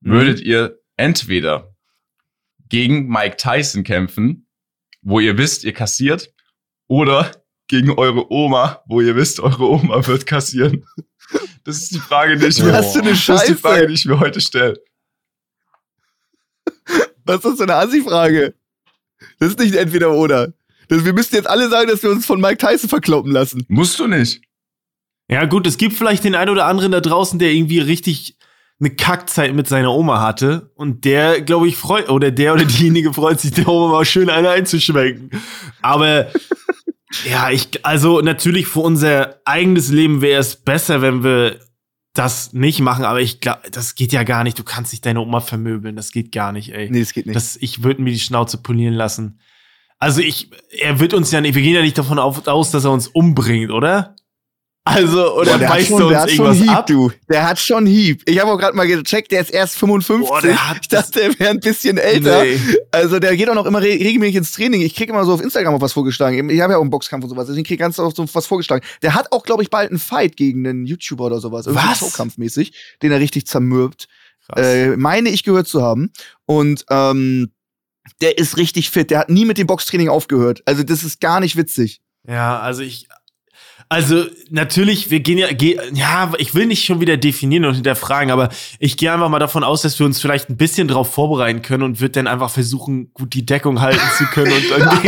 Würdet ihr entweder gegen Mike Tyson kämpfen, wo ihr wisst, ihr kassiert, oder gegen eure Oma, wo ihr wisst, eure Oma wird kassieren? Das ist die Frage, die ich mir, das ist die. Frage, die ich mir heute stelle. Was ist das für eine Assi-Frage? Das ist nicht entweder oder. Das, wir müssten jetzt alle sagen, dass wir uns von Mike Tyson verkloppen lassen. Musst du nicht. Ja, gut, es gibt vielleicht den einen oder anderen da draußen, der irgendwie richtig eine Kackzeit mit seiner Oma hatte. Und der, glaube ich, freut, oder der oder diejenige freut sich, der Oma mal schön eine einzuschwenken. Aber ja, ich, also natürlich für unser eigenes Leben wäre es besser, wenn wir das nicht machen. Aber ich glaube, das geht ja gar nicht. Du kannst nicht deine Oma vermöbeln. Das geht gar nicht, ey. Nee, das geht nicht. Das, ich würde mir die Schnauze polieren lassen. Also ich, er wird uns ja nicht, wir gehen ja nicht davon auf, aus, dass er uns umbringt, oder? Also, oder Boah, der hat beißt schon, er der uns hat schon irgendwas Hieb, ab? du. Der hat schon Hieb. Ich habe auch gerade mal gecheckt, der ist erst 55. Boah, der hat ich dachte, der wäre ein bisschen älter. Also der geht auch noch immer re regelmäßig ins Training. Ich kriege immer so auf Instagram auch was vorgeschlagen. Ich habe ja auch einen Boxkampf und sowas, deswegen ich ganz oft so was vorgeschlagen. Der hat auch, glaube ich, bald einen Fight gegen einen YouTuber oder sowas. Irgendwie Was? Showkampfmäßig, den er richtig zermürbt. Äh, meine ich gehört zu haben. Und ähm, der ist richtig fit. Der hat nie mit dem Boxtraining aufgehört. Also das ist gar nicht witzig. Ja, also ich. Also natürlich, wir gehen ja, geh, ja, ich will nicht schon wieder definieren und hinterfragen, aber ich gehe einfach mal davon aus, dass wir uns vielleicht ein bisschen darauf vorbereiten können und wird dann einfach versuchen, gut die Deckung halten zu können und versuchen,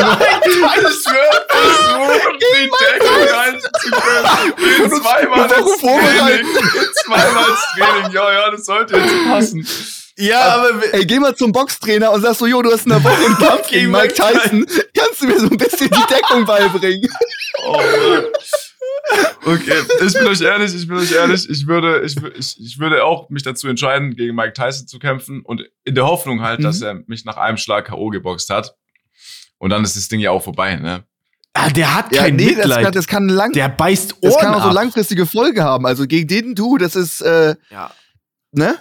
die Deckung halten zu können. Zweimal das Training. Zweimal das Training. Ja, ja, das sollte jetzt passen. Ja, aber ey, geh mal zum Boxtrainer und sag so, jo, du hast in der Woche einen Kampf gegen Mike Tyson. Kannst du mir so ein bisschen die Deckung beibringen? Oh Mann. Okay, ich bin euch ehrlich, ich bin euch ehrlich, ich würde, ich, ich, ich würde auch mich dazu entscheiden, gegen Mike Tyson zu kämpfen und in der Hoffnung halt, mhm. dass er mich nach einem Schlag K.O. geboxt hat. Und dann ist das Ding ja auch vorbei, ne? Ah, der hat kein ja, nee, Mitleid. Das kann, das kann lang, der beißt Ohren Das kann auch so langfristige Folge haben. Also gegen den du, das ist, äh, ja. ne?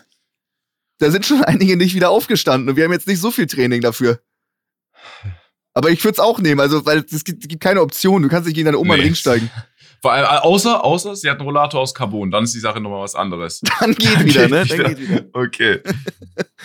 Da sind schon einige nicht wieder aufgestanden und wir haben jetzt nicht so viel Training dafür. Aber ich würde es auch nehmen, also weil es gibt, gibt, keine Option. Du kannst nicht gegen deine Oma nee. in den Ring steigen. Vor allem, außer, außer, sie hat einen Rollator aus Carbon, dann ist die Sache nochmal was anderes. Dann geht dann wieder, geht ne? Wieder. Dann geht wieder. Okay.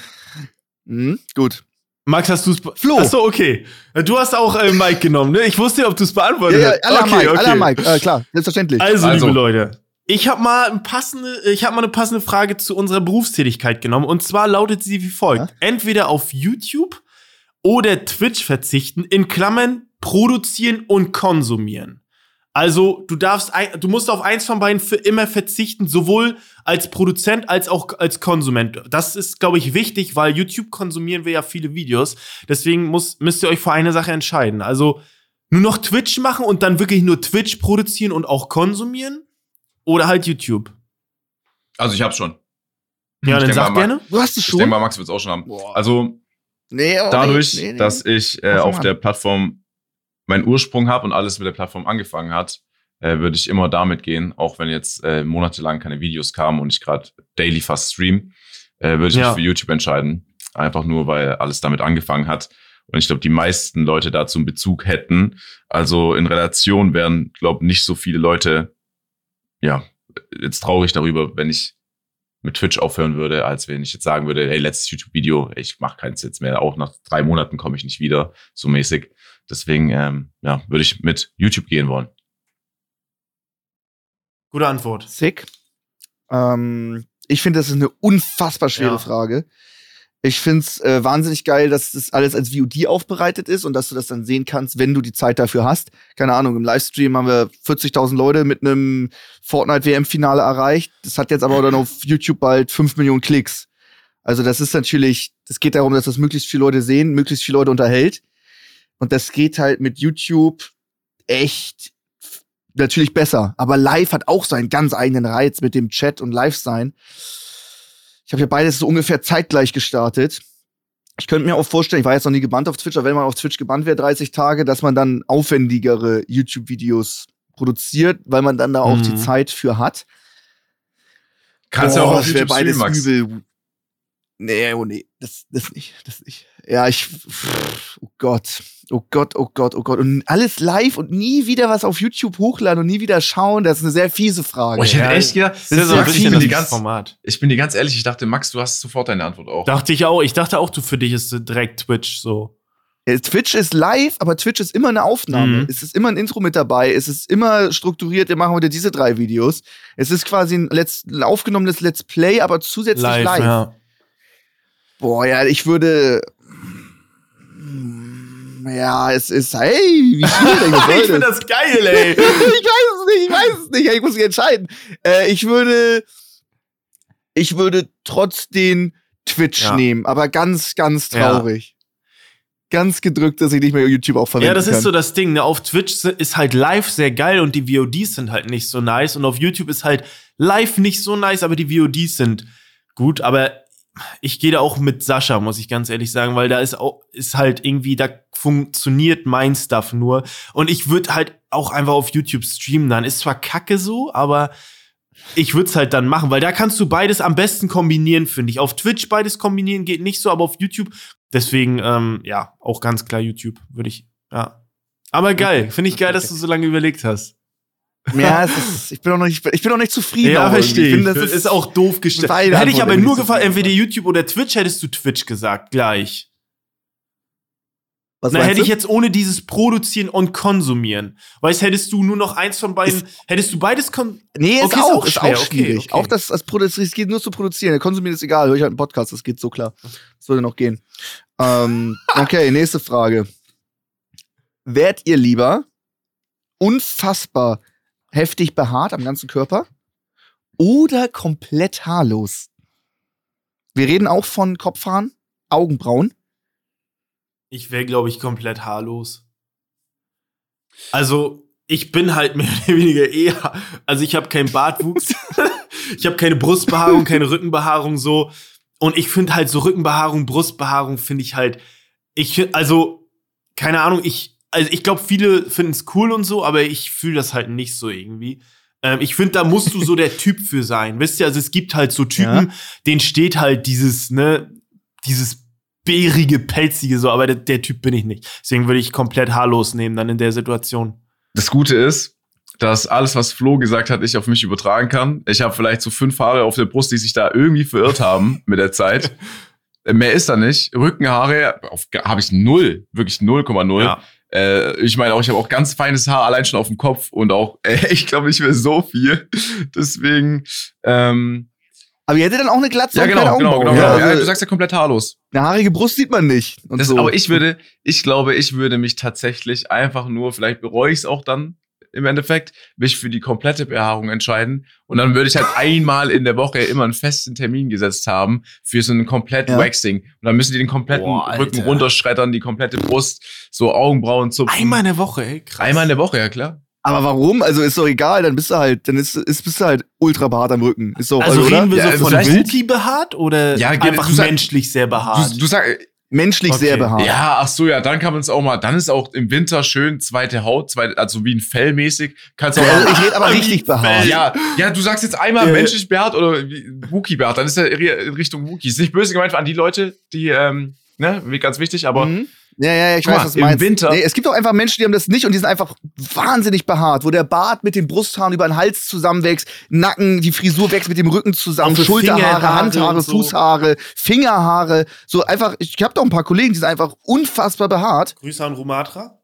mhm, gut. Max, hast du es Flo. Achso, okay. Du hast auch äh, Mike genommen, ne? Ich wusste, ob du es beantwortet hast. Ja, ja, aller okay, Mike, okay. aller Mike, äh, klar, selbstverständlich. Also, also, liebe Leute, ich habe mal ein passende, ich habe mal eine passende Frage zu unserer Berufstätigkeit genommen und zwar lautet sie wie folgt: ja? Entweder auf YouTube oder Twitch verzichten, in Klammern produzieren und konsumieren. Also du darfst, du musst auf eins von beiden für immer verzichten, sowohl als Produzent als auch als Konsument. Das ist, glaube ich, wichtig, weil YouTube konsumieren wir ja viele Videos. Deswegen muss, müsst ihr euch für eine Sache entscheiden. Also nur noch Twitch machen und dann wirklich nur Twitch produzieren und auch konsumieren oder halt YouTube. Also ich hab's schon. Ja, ich dann sag gerne. Du hast es schon. Ich denke mal, Max wird's auch schon haben. Boah. Also nee, oh, dadurch, nee, nee, dass ich äh, auf der Plattform meinen Ursprung habe und alles mit der Plattform angefangen hat, äh, würde ich immer damit gehen, auch wenn jetzt äh, monatelang keine Videos kamen und ich gerade daily fast stream, äh, würde ich ja. mich für YouTube entscheiden. Einfach nur, weil alles damit angefangen hat. Und ich glaube, die meisten Leute dazu einen Bezug hätten. Also in Relation wären, glaube nicht so viele Leute, ja, jetzt traurig darüber, wenn ich mit Twitch aufhören würde, als wenn ich jetzt sagen würde, hey, letztes YouTube-Video, ich mache keins jetzt mehr, auch nach drei Monaten komme ich nicht wieder, so mäßig. Deswegen, ähm, ja, würde ich mit YouTube gehen wollen. Gute Antwort. Sick. Ähm, ich finde, das ist eine unfassbar schwere ja. Frage. Ich finde es äh, wahnsinnig geil, dass das alles als VOD aufbereitet ist und dass du das dann sehen kannst, wenn du die Zeit dafür hast. Keine Ahnung, im Livestream haben wir 40.000 Leute mit einem Fortnite-WM-Finale erreicht. Das hat jetzt aber dann auf YouTube bald 5 Millionen Klicks. Also das ist natürlich, es geht darum, dass das möglichst viele Leute sehen, möglichst viele Leute unterhält. Und das geht halt mit YouTube echt natürlich besser. Aber live hat auch seinen ganz eigenen Reiz mit dem Chat und Live-Sein. Ich habe ja beides so ungefähr zeitgleich gestartet. Ich könnte mir auch vorstellen, ich war jetzt noch nie gebannt auf Twitch, aber wenn man auf Twitch gebannt wäre, 30 Tage, dass man dann aufwendigere YouTube-Videos produziert, weil man dann da auch mhm. die Zeit für hat. Kannst du auch auf YouTube beides Max. übel. Nee, oh nee, das, das nicht, das nicht. Ja, ich, oh Gott, oh Gott, oh Gott, oh Gott. Und alles live und nie wieder was auf YouTube hochladen und nie wieder schauen, das ist eine sehr fiese Frage. Oh, ich hätte echt gedacht, das, das ist so ein bisschen das ganz, Format. Ich bin dir ganz ehrlich, ich dachte, Max, du hast sofort deine Antwort auch. Dachte ich auch, ich dachte auch, du für dich ist direkt Twitch so. Twitch ist live, aber Twitch ist immer eine Aufnahme. Mhm. Es ist immer ein Intro mit dabei. Es ist immer strukturiert. Wir machen heute diese drei Videos. Es ist quasi ein, Let's, ein aufgenommenes Let's Play, aber zusätzlich live. live. Ja. Boah, ja, ich würde. Ja, es ist, hey, wie schwierig soll Ich finde das geil, ey. ich weiß es nicht, ich weiß es nicht. Ich muss mich entscheiden. Äh, ich würde, ich würde trotzdem Twitch ja. nehmen, aber ganz, ganz traurig. Ja. Ganz gedrückt, dass ich nicht mehr YouTube auch verwende. Ja, das kann. ist so das Ding. Ne? Auf Twitch ist halt live sehr geil und die VODs sind halt nicht so nice. Und auf YouTube ist halt live nicht so nice, aber die VODs sind gut. Aber ich gehe da auch mit Sascha, muss ich ganz ehrlich sagen, weil da ist auch, ist halt irgendwie, da funktioniert mein Stuff nur. Und ich würde halt auch einfach auf YouTube streamen dann. Ist zwar kacke so, aber ich würde es halt dann machen, weil da kannst du beides am besten kombinieren, finde ich. Auf Twitch beides kombinieren geht nicht so, aber auf YouTube. Deswegen, ähm, ja, auch ganz klar YouTube, würde ich, ja. Aber geil, finde ich geil, dass du so lange überlegt hast. Ja, es ist, ich bin auch nicht, ich bin auch nicht zufrieden. Ja, verstehe. Ich finde, das ist, ist, auch doof gestellt. Hätte ich aber nur gefallen, entweder YouTube oder Twitch, hättest du Twitch gesagt, gleich. Was Na, hätte du? ich jetzt ohne dieses Produzieren und Konsumieren. Weißt, hättest du nur noch eins von beiden, hättest du beides kon Nee, ist Okay, ist auch, auch ist auch okay, schwierig. okay. Auch das, das Produzieren, es geht nur zu produzieren. Konsumieren ist egal, höre ich halt einen Podcast, das geht so klar. Das würde noch gehen. ähm, okay, nächste Frage. Wärt ihr lieber unfassbar heftig behaart am ganzen Körper oder komplett haarlos? Wir reden auch von Kopfhaaren, Augenbrauen. Ich wäre, glaube ich, komplett haarlos. Also, ich bin halt mehr oder weniger eher. Also, ich habe keinen Bartwuchs. ich habe keine Brustbehaarung, keine Rückenbehaarung so. Und ich finde halt so Rückenbehaarung, Brustbehaarung finde ich halt. Ich also, keine Ahnung, ich, also ich glaube, viele finden es cool und so, aber ich fühle das halt nicht so irgendwie. Ähm, ich finde, da musst du so der Typ für sein. Wisst ihr, also es gibt halt so Typen, denen steht halt dieses, ne, dieses bärige, pelzige so, aber der, der Typ bin ich nicht. Deswegen würde ich komplett haarlos nehmen dann in der Situation. Das Gute ist, dass alles, was Flo gesagt hat, ich auf mich übertragen kann. Ich habe vielleicht so fünf Haare auf der Brust, die sich da irgendwie verirrt haben mit der Zeit. Äh, Mehr ist da nicht. Rückenhaare habe ich null, wirklich 0,0. Ja. Äh, ich meine auch, ich habe auch ganz feines Haar allein schon auf dem Kopf und auch, äh, ich glaube nicht mehr so viel. Deswegen, ähm, Aber ihr hättet dann auch eine Glatze ja und genau, keine genau, Augenbrauen. genau. Ja, Ja, also du sagst ja komplett haarlos. eine haarige Brust sieht man nicht. Und Das, so. Aber ich würde, ich glaube, ich würde mich tatsächlich einfach nur, vielleicht bereue ich es auch dann im Endeffekt, mich für die komplette Behaarung entscheiden. Und dann würde ich halt einmal in der Woche immer einen festen Termin gesetzt haben für so einen kompletten Ja. Waxing. Und dann müssen die den kompletten Boah. Rücken runterschreddern, die komplette Brust, so Augenbrauen zupfen. Einmal in der Woche, ey, krass. Einmal in der Woche, ja klar. Aber warum? Also ist doch egal, dann bist du halt, dann ist, ist bist du halt ultra behaart am Rücken. Ist doch, Also also, oder? reden wir Ja, so also von Wookie behaart oder Ja, einfach menschlich sehr behaart? Du, du sagst, Menschlich Okay. sehr behaart. ja, ach so, ja, dann kann man es auch mal, dann ist auch im Winter schön zweite Haut, zweite, also wie ein Fell mäßig. Kannst du auch mal, ich rede aber richtig behaart. Ja, ja, du sagst jetzt einmal Äh. menschlich behaart oder Wookie behaart, dann ist er in Richtung Wookie. Ist nicht böse gemeint an die Leute, die, ähm, ne, wie ganz wichtig, aber Mhm. Ja, ja, ja, ich weiß, mal, was du im meinst. Winter- Nee, es gibt auch einfach Menschen, die haben das nicht und die sind einfach wahnsinnig behaart, wo der Bart mit den Brusthaaren über den Hals zusammenwächst, Nacken, die Frisur wächst mit dem Rücken zusammen, Schulterhaare, Fingerhaare Handhaare, so. Fußhaare, Fingerhaare, so einfach, ich habe doch ein paar Kollegen, die sind einfach unfassbar behaart. Grüße an Rumatra.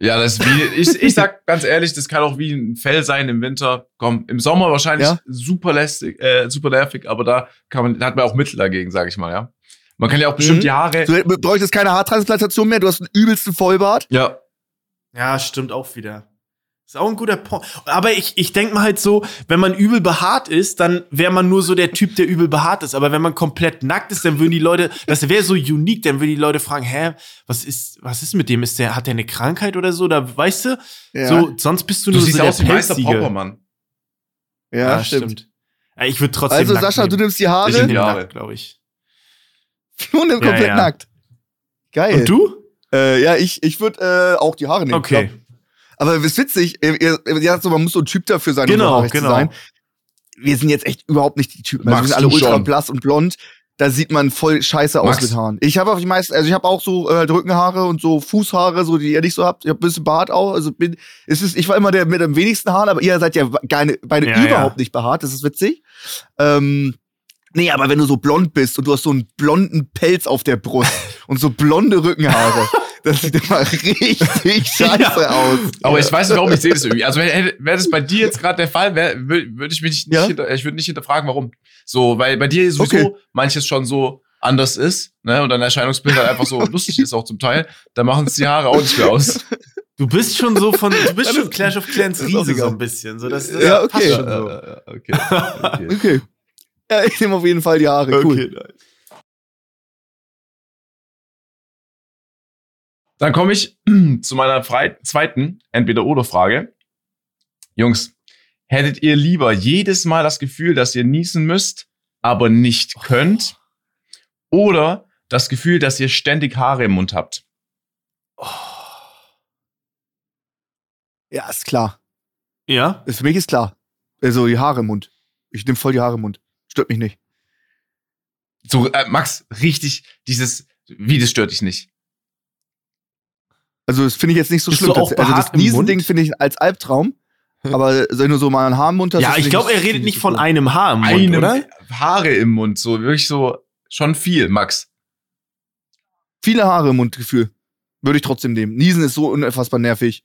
ja, das ist wie, ich, ich sag ganz ehrlich, das kann auch wie ein Fell sein im Winter. Komm, im Sommer wahrscheinlich Ja. super lästig, äh, super nervig, aber da kann man, da hat man auch Mittel dagegen, sag ich mal, ja. Man kann ja auch bestimmt Mhm. die Haare. Du bräuchtest keine Haartransplantation mehr, du hast einen übelsten Vollbart. Ja, Ja, stimmt auch wieder. Ist auch ein guter Punkt. Aber ich, ich denke mal halt so, wenn man übel behaart ist, dann wäre man nur so der Typ, der übel behaart ist. Aber wenn man komplett nackt ist, dann würden die Leute, das wäre so unique, dann würden die Leute fragen, hä, was ist, was ist mit dem? Ist der, hat der eine Krankheit oder so? Da weißt du, Ja, so, sonst bist du du nur siehst so der aus Pelzige. Poppermann. ja, stimmt. Ja, ich würde trotzdem Also nackt Sascha, du nehmen. nimmst die ich Haare nehme Jahre. nackt, glaube ich. Nimm komplett ja. nackt. Geil. Und du? Äh, ja, ich, ich würde äh, auch die Haare nehmen. Okay. Aber es ist witzig, ihr, ihr, so, man muss so ein Typ dafür sein, um Genau, haarig genau. sein. Wir sind jetzt echt überhaupt nicht die Typen. Also wir sind alle ultra schon? blass und blond. Da sieht man voll scheiße aus mit Haaren. Ich habe auch die meisten, also ich habe auch so äh, Rückenhaare und so Fußhaare, so die ihr nicht so habt. Ich habe ein bisschen Bart auch. Also bin, es ist, ich war immer der mit am wenigsten Haaren, aber ihr seid ja gar ne, beide Ja, überhaupt nicht behaart. Das ist witzig. Ähm, nee, aber wenn du so blond bist und du hast so einen blonden Pelz auf der Brust und so blonde Rückenhaare, das sieht immer richtig scheiße Ja. aus. Aber ich weiß nicht, warum ich sehe das irgendwie. Also wäre wär das bei dir jetzt gerade der Fall, würde würd ich mich nicht, Ja? hinter, ich würde nicht hinterfragen, warum. So, weil bei dir sowieso Okay. manches schon so anders ist, ne, und dein Erscheinungsbild halt einfach so lustig ist auch zum Teil, da machen es die Haare auch nicht mehr aus. Du bist schon so von, du bist schon Clash of Clans Riese so ein bisschen. So, das, das Ja, okay. passt schon so. äh, okay. okay. Okay. Ja, ich nehme auf jeden Fall die Haare. Cool. nice. Dann komme ich zu meiner frei zweiten Entweder-Oder-Frage. Jungs, hättet ihr lieber jedes Mal das Gefühl, dass ihr niesen müsst, aber nicht könnt? Oder das Gefühl, dass ihr ständig Haare im Mund habt? Ja, ist klar. Ja? Für mich ist klar. Also die Haare im Mund. Ich nehme voll die Haare im Mund. Stört mich nicht. So, äh, Max, richtig, dieses, wie, das stört dich nicht. Also das finde ich jetzt nicht so Bist schlimm. du auch tatsächlich. also das Niesen-Ding finde ich als Albtraum. Aber wenn du so mal einen Haar im Mund hast. Ja, ich glaube, er redet ich nicht so von einem Haar im Mund, Einem oder? Haare im Mund, so wirklich so, schon viel, Max. Viele Haare im Mundgefühl. Würde ich trotzdem nehmen. Niesen ist so unfassbar nervig.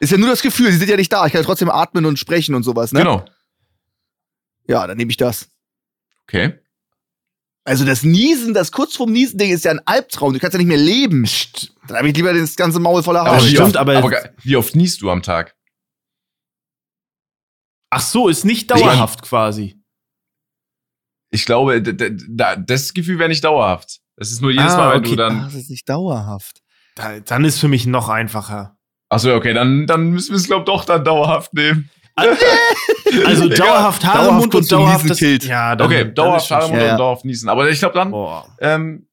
Ist ja nur das Gefühl, sie sind ja nicht da. Ich kann ja trotzdem atmen und sprechen und sowas, ne? Genau. Ja, dann nehme ich das. Okay. Also das Niesen, das kurz vorm Niesen-Ding ist ja ein Albtraum. Du kannst ja nicht mehr leben. Dann habe ich lieber das ganze Maul voller Haare. wie stimmt, oft, aber- aber wie oft niest du am Tag? Ach so, ist nicht dauerhaft quasi. Ich glaube, das Gefühl wäre nicht dauerhaft. Das ist nur jedes Ah, Mal, wenn okay. du dann. Ach, das ist nicht dauerhaft. Da, dann ist für mich noch einfacher. Achso, okay, dann, dann müssen wir es, glaube ich, doch dann dauerhaft nehmen. Also dauerhaft Haare im Dauerhaft Mund und dauerhaft Niesen das, killt. Ja, dann, Okay, dann dauerhaft Haare im Mund Ja, ja. und dauerhaft niesen. Aber ich glaube dann, ähm,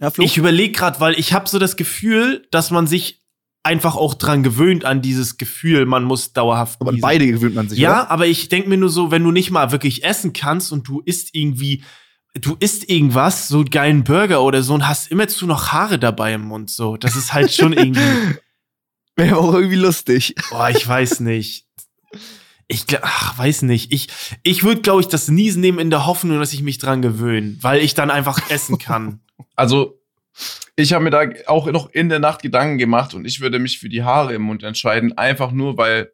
Ja, Flo? Ich überlege gerade, weil ich habe so das Gefühl, dass man sich einfach auch dran gewöhnt an dieses Gefühl, man muss dauerhaft aber niesen. beide gewöhnt man sich, Ja, oder? aber ich denke mir nur so, wenn du nicht mal wirklich essen kannst und du isst irgendwie, du isst irgendwas, so einen geilen Burger oder so und hast immerzu noch Haare dabei im Mund, so. Das ist halt schon irgendwie, Wäre auch irgendwie lustig. boah, ich weiß nicht. Ich ach, weiß nicht. Ich, ich würde, glaube ich, das Niesen nehmen in der Hoffnung, dass ich mich dran gewöhne, weil ich dann einfach essen kann. also ich habe mir da auch noch in der Nacht Gedanken gemacht und ich würde mich für die Haare im Mund entscheiden, einfach nur, weil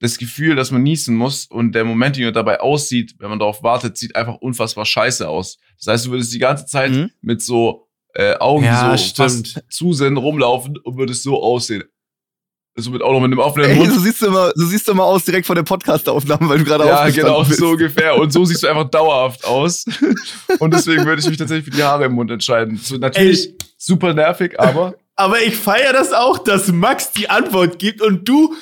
das Gefühl, dass man niesen muss und der Moment, wie man dabei aussieht, wenn man darauf wartet, sieht einfach unfassbar scheiße aus. Das heißt, du würdest die ganze Zeit Mhm. mit so äh, Augen, Ja, die so stimmt. fast zu sind, rumlaufen und würdest so aussehen. Somit auch noch mit einem offenen Ey, Mund. so siehst du immer, so siehst du immer aus direkt vor der Podcast-Aufnahme, weil du gerade Ja, genau, bist. so ungefähr. Und so siehst du einfach dauerhaft aus. Und deswegen würde ich mich tatsächlich für die Haare im Mund entscheiden. So, natürlich super nervig, aber Aber ich feiere das auch, dass Max die Antwort gibt und du,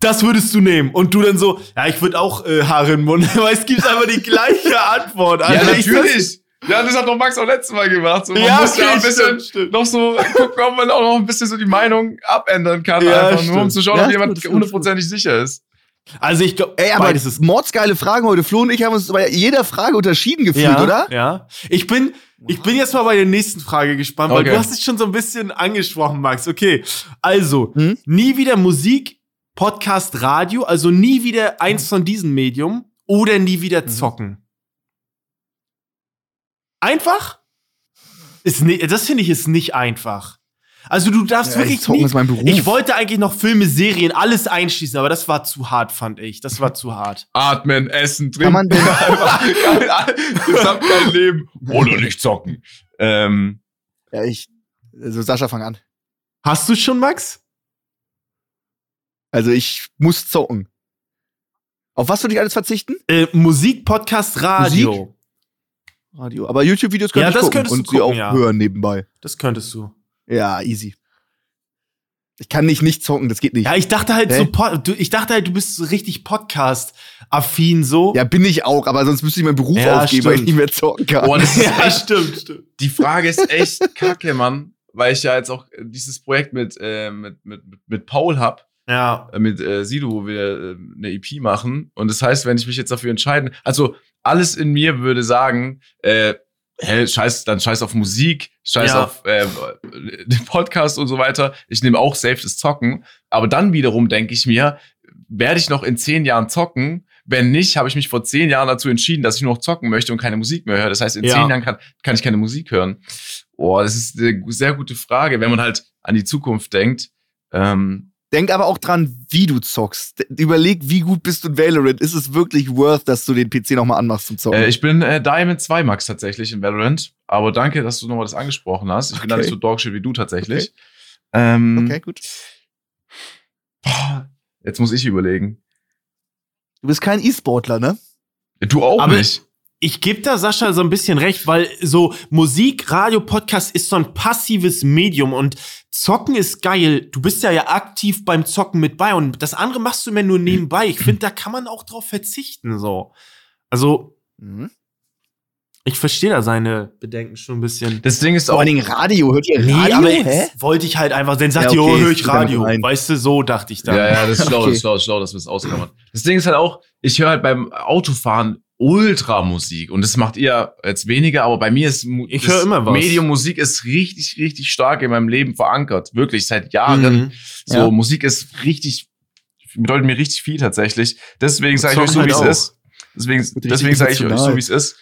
das würdest du nehmen. Und du dann so, ja, ich würde auch äh, Haare im Mund, weil es gibt einfach die gleiche Antwort. ja, Alter, ich- natürlich. Ja, das hat doch Max auch letztes Mal gemacht. So, man Ja, muss ja okay, ein bisschen stimmt, stimmt. noch so gucken, ob man auch noch ein bisschen so die Meinung abändern kann. Ja, einfach nur, um stimmt. zu schauen, Ja, ob jemand hundertprozentig sicher ist. Also ich glaube, Ey, aber beides ist mordsgeile Fragen heute. Flo und ich haben uns bei jeder Frage unterschieden gefühlt, ja, oder? Ja. Ich bin, ich bin jetzt mal bei der nächsten Frage gespannt, weil Okay. du hast es schon so ein bisschen angesprochen, Max. Okay. Also, Hm? nie wieder Musik, Podcast, Radio, also nie wieder eins von diesen Medium oder nie wieder zocken. Einfach? Ist ni das finde ich ist nicht einfach. Also du darfst Ja, wirklich nie, ist mein Beruf. Ich wollte eigentlich noch Filme, Serien, alles einschließen, aber das war zu hart, fand ich. Das war zu hart. Atmen, essen, trinken. Kann man denn- Einfach gesamt kein Leben. Oder nicht zocken. Ähm, Ja, ich. Also Sascha, fang an. Hast du schon, Max? Also ich muss zocken. Auf was würde ich alles verzichten? Äh, Musik, Podcast, Radio. Radio. Aber YouTube-Videos könnte Ja, ich das gucken könntest du und sie gucken, auch ja. hören nebenbei. Das könntest du. Ja, easy. Ich kann nicht nicht zocken, das geht nicht. Ja, ich dachte halt Hä? so, du, ich dachte halt, du bist so richtig Podcast-affin so. Ja, bin ich auch, aber sonst müsste ich meinen Beruf Ja, aufgeben, weil ich stimmt. nicht mehr zocken kann. boah, das ist ja echt stimmt, stimmt. Die Frage ist echt kacke, Mann, weil ich ja jetzt auch dieses Projekt mit, äh, mit, mit, mit- mit Paul hab, Ja. äh, mit äh, Sido, wo wir äh, eine EP machen. Und das heißt, wenn ich mich jetzt dafür entscheiden, also alles in mir würde sagen, äh, hä, scheiß, dann scheiß auf Musik, scheiß Ja. auf äh, den Podcast und so weiter. Ich nehme auch safe das Zocken. Aber dann wiederum denke ich mir, werde ich noch in zehn Jahren zocken? Wenn nicht, habe ich mich vor zehn Jahren dazu entschieden, dass ich nur noch zocken möchte und keine Musik mehr höre. Das heißt, in Ja. zehn Jahren kann, kann ich keine Musik hören. Boah, das ist eine sehr gute Frage, wenn man halt an die Zukunft denkt. Ähm, Denk aber auch dran, wie du zockst. Überleg, wie gut bist du in Valorant. Ist es wirklich worth, dass du den PC nochmal anmachst zum Zocken? äh, ich bin äh, Diamond 2 Max tatsächlich in Valorant. Aber danke, dass du nochmal das angesprochen hast. Ich bin da Okay. nicht so dogshit wie du tatsächlich. Ähm, okay, gut. boah, Jetzt muss ich überlegen. Du bist kein E-Sportler, ne? Du auch Aber- nicht. Ich gebe da Sascha so ein bisschen recht, weil so Musik, Radio, Podcast ist so ein passives Medium und Zocken ist geil. Du bist ja ja aktiv beim Zocken mit bei und das andere machst du immer nur nebenbei. Ich finde, da kann man auch drauf verzichten, so. Also, Mhm. ich verstehe da seine Bedenken schon ein bisschen. Das Ding ist Vor auch. allen Dingen Radio. Hört ihr Nee, Radio? aber Hä? jetzt wollte ich halt einfach, dann sagt Ja, ihr, okay, oh, höre ich Radio. Weißt du, so dachte ich dann. Ja, ja, das ist schlau, Okay. das ist schlau, das ist schlau, dass wir es ausklammern. Das Ding ist halt auch, ich höre halt beim Autofahren Ultramusik und das macht ihr jetzt weniger, aber bei mir ist Ich höre immer was. Medium Musik ist richtig, richtig stark in meinem Leben verankert. Wirklich, seit Jahren. Mhm. So, Ja. Musik ist richtig, bedeutet mir richtig viel tatsächlich. Deswegen sage ich Song euch so, halt wie es ist. Deswegen, deswegen sage ich euch so, wie es ist.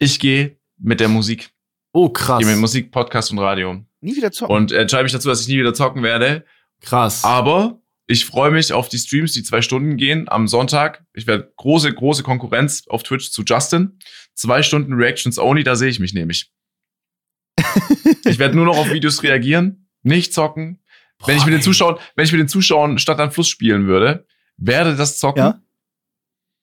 Ich gehe mit der Musik. Oh, krass. Hier mit Musik, Podcast und Radio. Nie wieder zocken. Und entscheide mich dazu, dass ich nie wieder zocken werde. Krass. Aber ich freue mich auf die Streams, die zwei Stunden gehen am Sonntag. Ich werde große, große Konkurrenz auf Twitch zu Justin. Zwei Stunden Reactions only, da sehe ich mich nämlich. ich werde nur noch auf Videos reagieren, nicht zocken. wenn ich mit den. Zuschauern, wenn ich mit den Zuschauern Stadt am Fluss spielen würde, werde das zocken. Ja?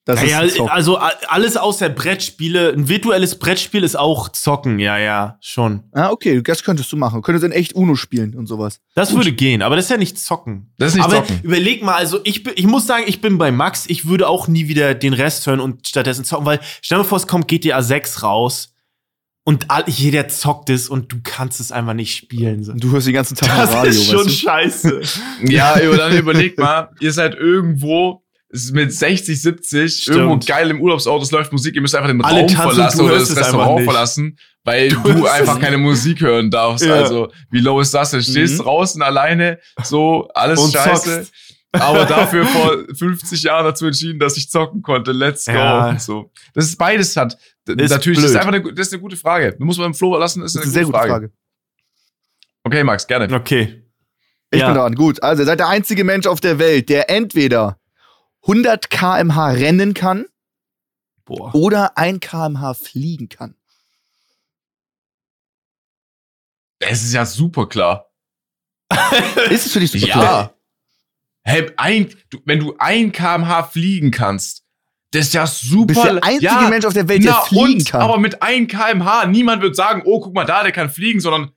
Das Ja, ist Zocken. also alles außer Brettspiele. Ein virtuelles Brettspiel ist auch zocken, ja, ja, schon. Ah, okay, das könntest du machen. Du könntest in echt Uno spielen und sowas. Das würde gehen, aber das ist ja nicht zocken. Das ist nicht aber zocken. überleg mal, also ich, bin- ich muss sagen, ich bin bei Max. Ich würde auch nie wieder den Rest hören und stattdessen zocken, weil stell dir vor, es kommt GTA 6 raus und all, jeder zockt es und du kannst es einfach nicht spielen. So. Du hörst den ganzen Tag Das Radio, ist schon weißt scheiße. Ja, dann überlegt mal, ihr seid irgendwo mit 60, 70, Stimmt. irgendwo geil im Urlaubsauto, es läuft Musik, ihr müsst einfach den Alle Raum tanzen, verlassen du oder das Restaurant verlassen, weil Du du, einfach keine Musik hören darfst. Ja. Also, wie low ist das denn? Stehst Mhm. draußen alleine, so, alles Und scheiße. zockst. Aber dafür vor 50 Jahren dazu entschieden, dass ich zocken konnte. Let's go. Ja. So. Das ist beides hat. Ist Natürlich, das ist blöd. einfach eine, das ist eine gute Frage. Du musst mal im Flo lassen, ist du? eine, Das ist eine gute, sehr gute Frage. Frage. Okay, Max, gerne. Okay. Ich Ja. bin dran. Gut. Also, ihr seid der einzige Mensch auf der Welt, der entweder 100 km/h rennen kann Boah. oder 1 km/h fliegen kann. Es ist ja super klar. Ist es für dich super Ja. klar? Hey, ein, du, wenn du ein kmh fliegen kannst, das ist ja super. Du bist der einzige ja, Mensch auf der Welt, der na, fliegen und, kann. Aber mit 1 kmh, niemand wird sagen, oh, guck mal da, der kann fliegen, sondern,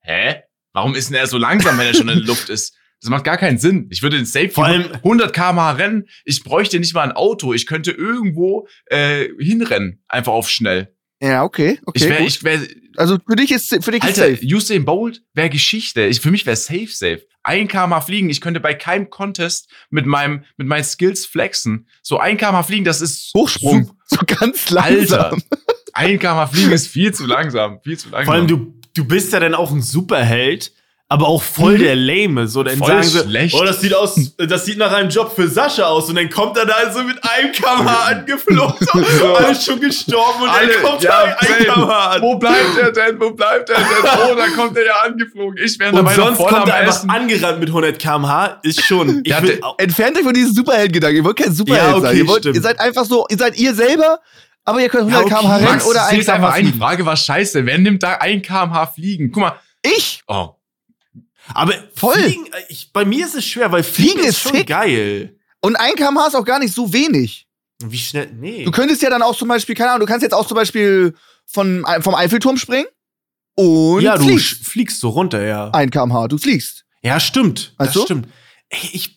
hä? Warum ist denn er so langsam, wenn er schon in der Luft ist? Das macht gar keinen Sinn. Ich würde den Safe Vor allem- 100 kmh rennen. Ich bräuchte nicht mal ein Auto. Ich könnte irgendwo äh, hinrennen, einfach auf schnell. ja, okay. okay ich wäre, gut. ich wäre, also, für dich ist, für dich ist Alter, safe. Usain Bolt wäre Geschichte. Ich, für mich wäre safe, safe. Ein kmh fliegen. Ich könnte bei keinem Contest mit meinem, mit meinen Skills flexen. So ein kmh fliegen, das ist Hochsprung. sup- So ganz Alter. langsam. Ein kmh fliegen ist viel zu langsam. Viel zu langsam. Vor allem, du, du bist ja dann auch ein Superheld, aber auch voll der Lame. So, dann Voll sagen sie, schlecht. oh, das sieht aus, das sieht nach einem Job für Sascha aus. Und dann kommt er da so mit einem kmh angeflogen. So. Alle schon gestorben und Alle, dann kommt ja, da ein kmh an. Wo bleibt er denn? Wo bleibt er denn? Oh, da kommt er ja angeflogen. Ich wäre dabei sonst voll kommt am er einfach Essen. angerannt mit 100 km/h. Ist schon. Ich will, Entfernt euch von diesem Superheldengedanken. Ihr wollt kein Superheld Ja, okay, sein. Ihr, wollt, ihr seid einfach so, ihr seid ihr selber, aber ihr könnt 100 Ja, okay. km/h rennen Max, oder das 1 ist einfach km/h ein. Die fliegen. Frage war scheiße. Wer nimmt da ein kmh fliegen? Guck mal. Ich? Oh, aber Voll. Fliegen, äh, ich, bei mir ist es schwer, weil Fliegen, Fliegen ist ist schon sick. geil. Und 1 km/h ist auch gar nicht so wenig. Wie schnell? Nee. Du könntest ja dann auch zum Beispiel, keine Ahnung, du kannst jetzt auch zum Beispiel von, vom Eiffelturm springen und ja, du fliegst. fliegst so runter, ja. 1 km/h, du fliegst. Ja, stimmt. Weißt das du? stimmt. Ey, ich.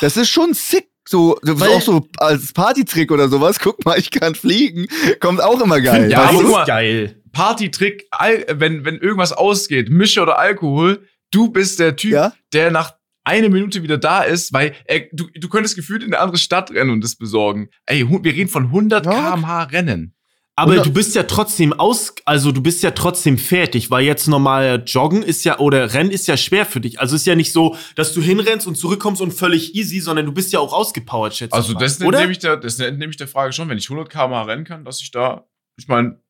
Das ist schon sick. So, das ist Weil- auch so als Partytrick oder sowas. Guck mal, ich kann fliegen. Kommt auch immer geil. Ja, das ist geil. Partytrick, wenn, wenn irgendwas ausgeht, Mische oder Alkohol, du bist der Typ, Ja? der nach einer Minute wieder da ist, weil er, du, du könntest gefühlt in eine andere Stadt rennen und das besorgen. Ey, wir reden von 100 Ja. kmh Rennen. Aber du bist ja trotzdem aus, also du bist ja trotzdem fertig, weil jetzt normal Joggen ist ja oder Rennen ist ja schwer für dich. Also ist ja nicht so, dass du hinrennst und zurückkommst und völlig easy, sondern du bist ja auch ausgepowert, schätze Also ich mal. das nehme ich, der, das nehme ich der Frage schon, wenn ich 100 kmh rennen kann, dass ich da, ich meine,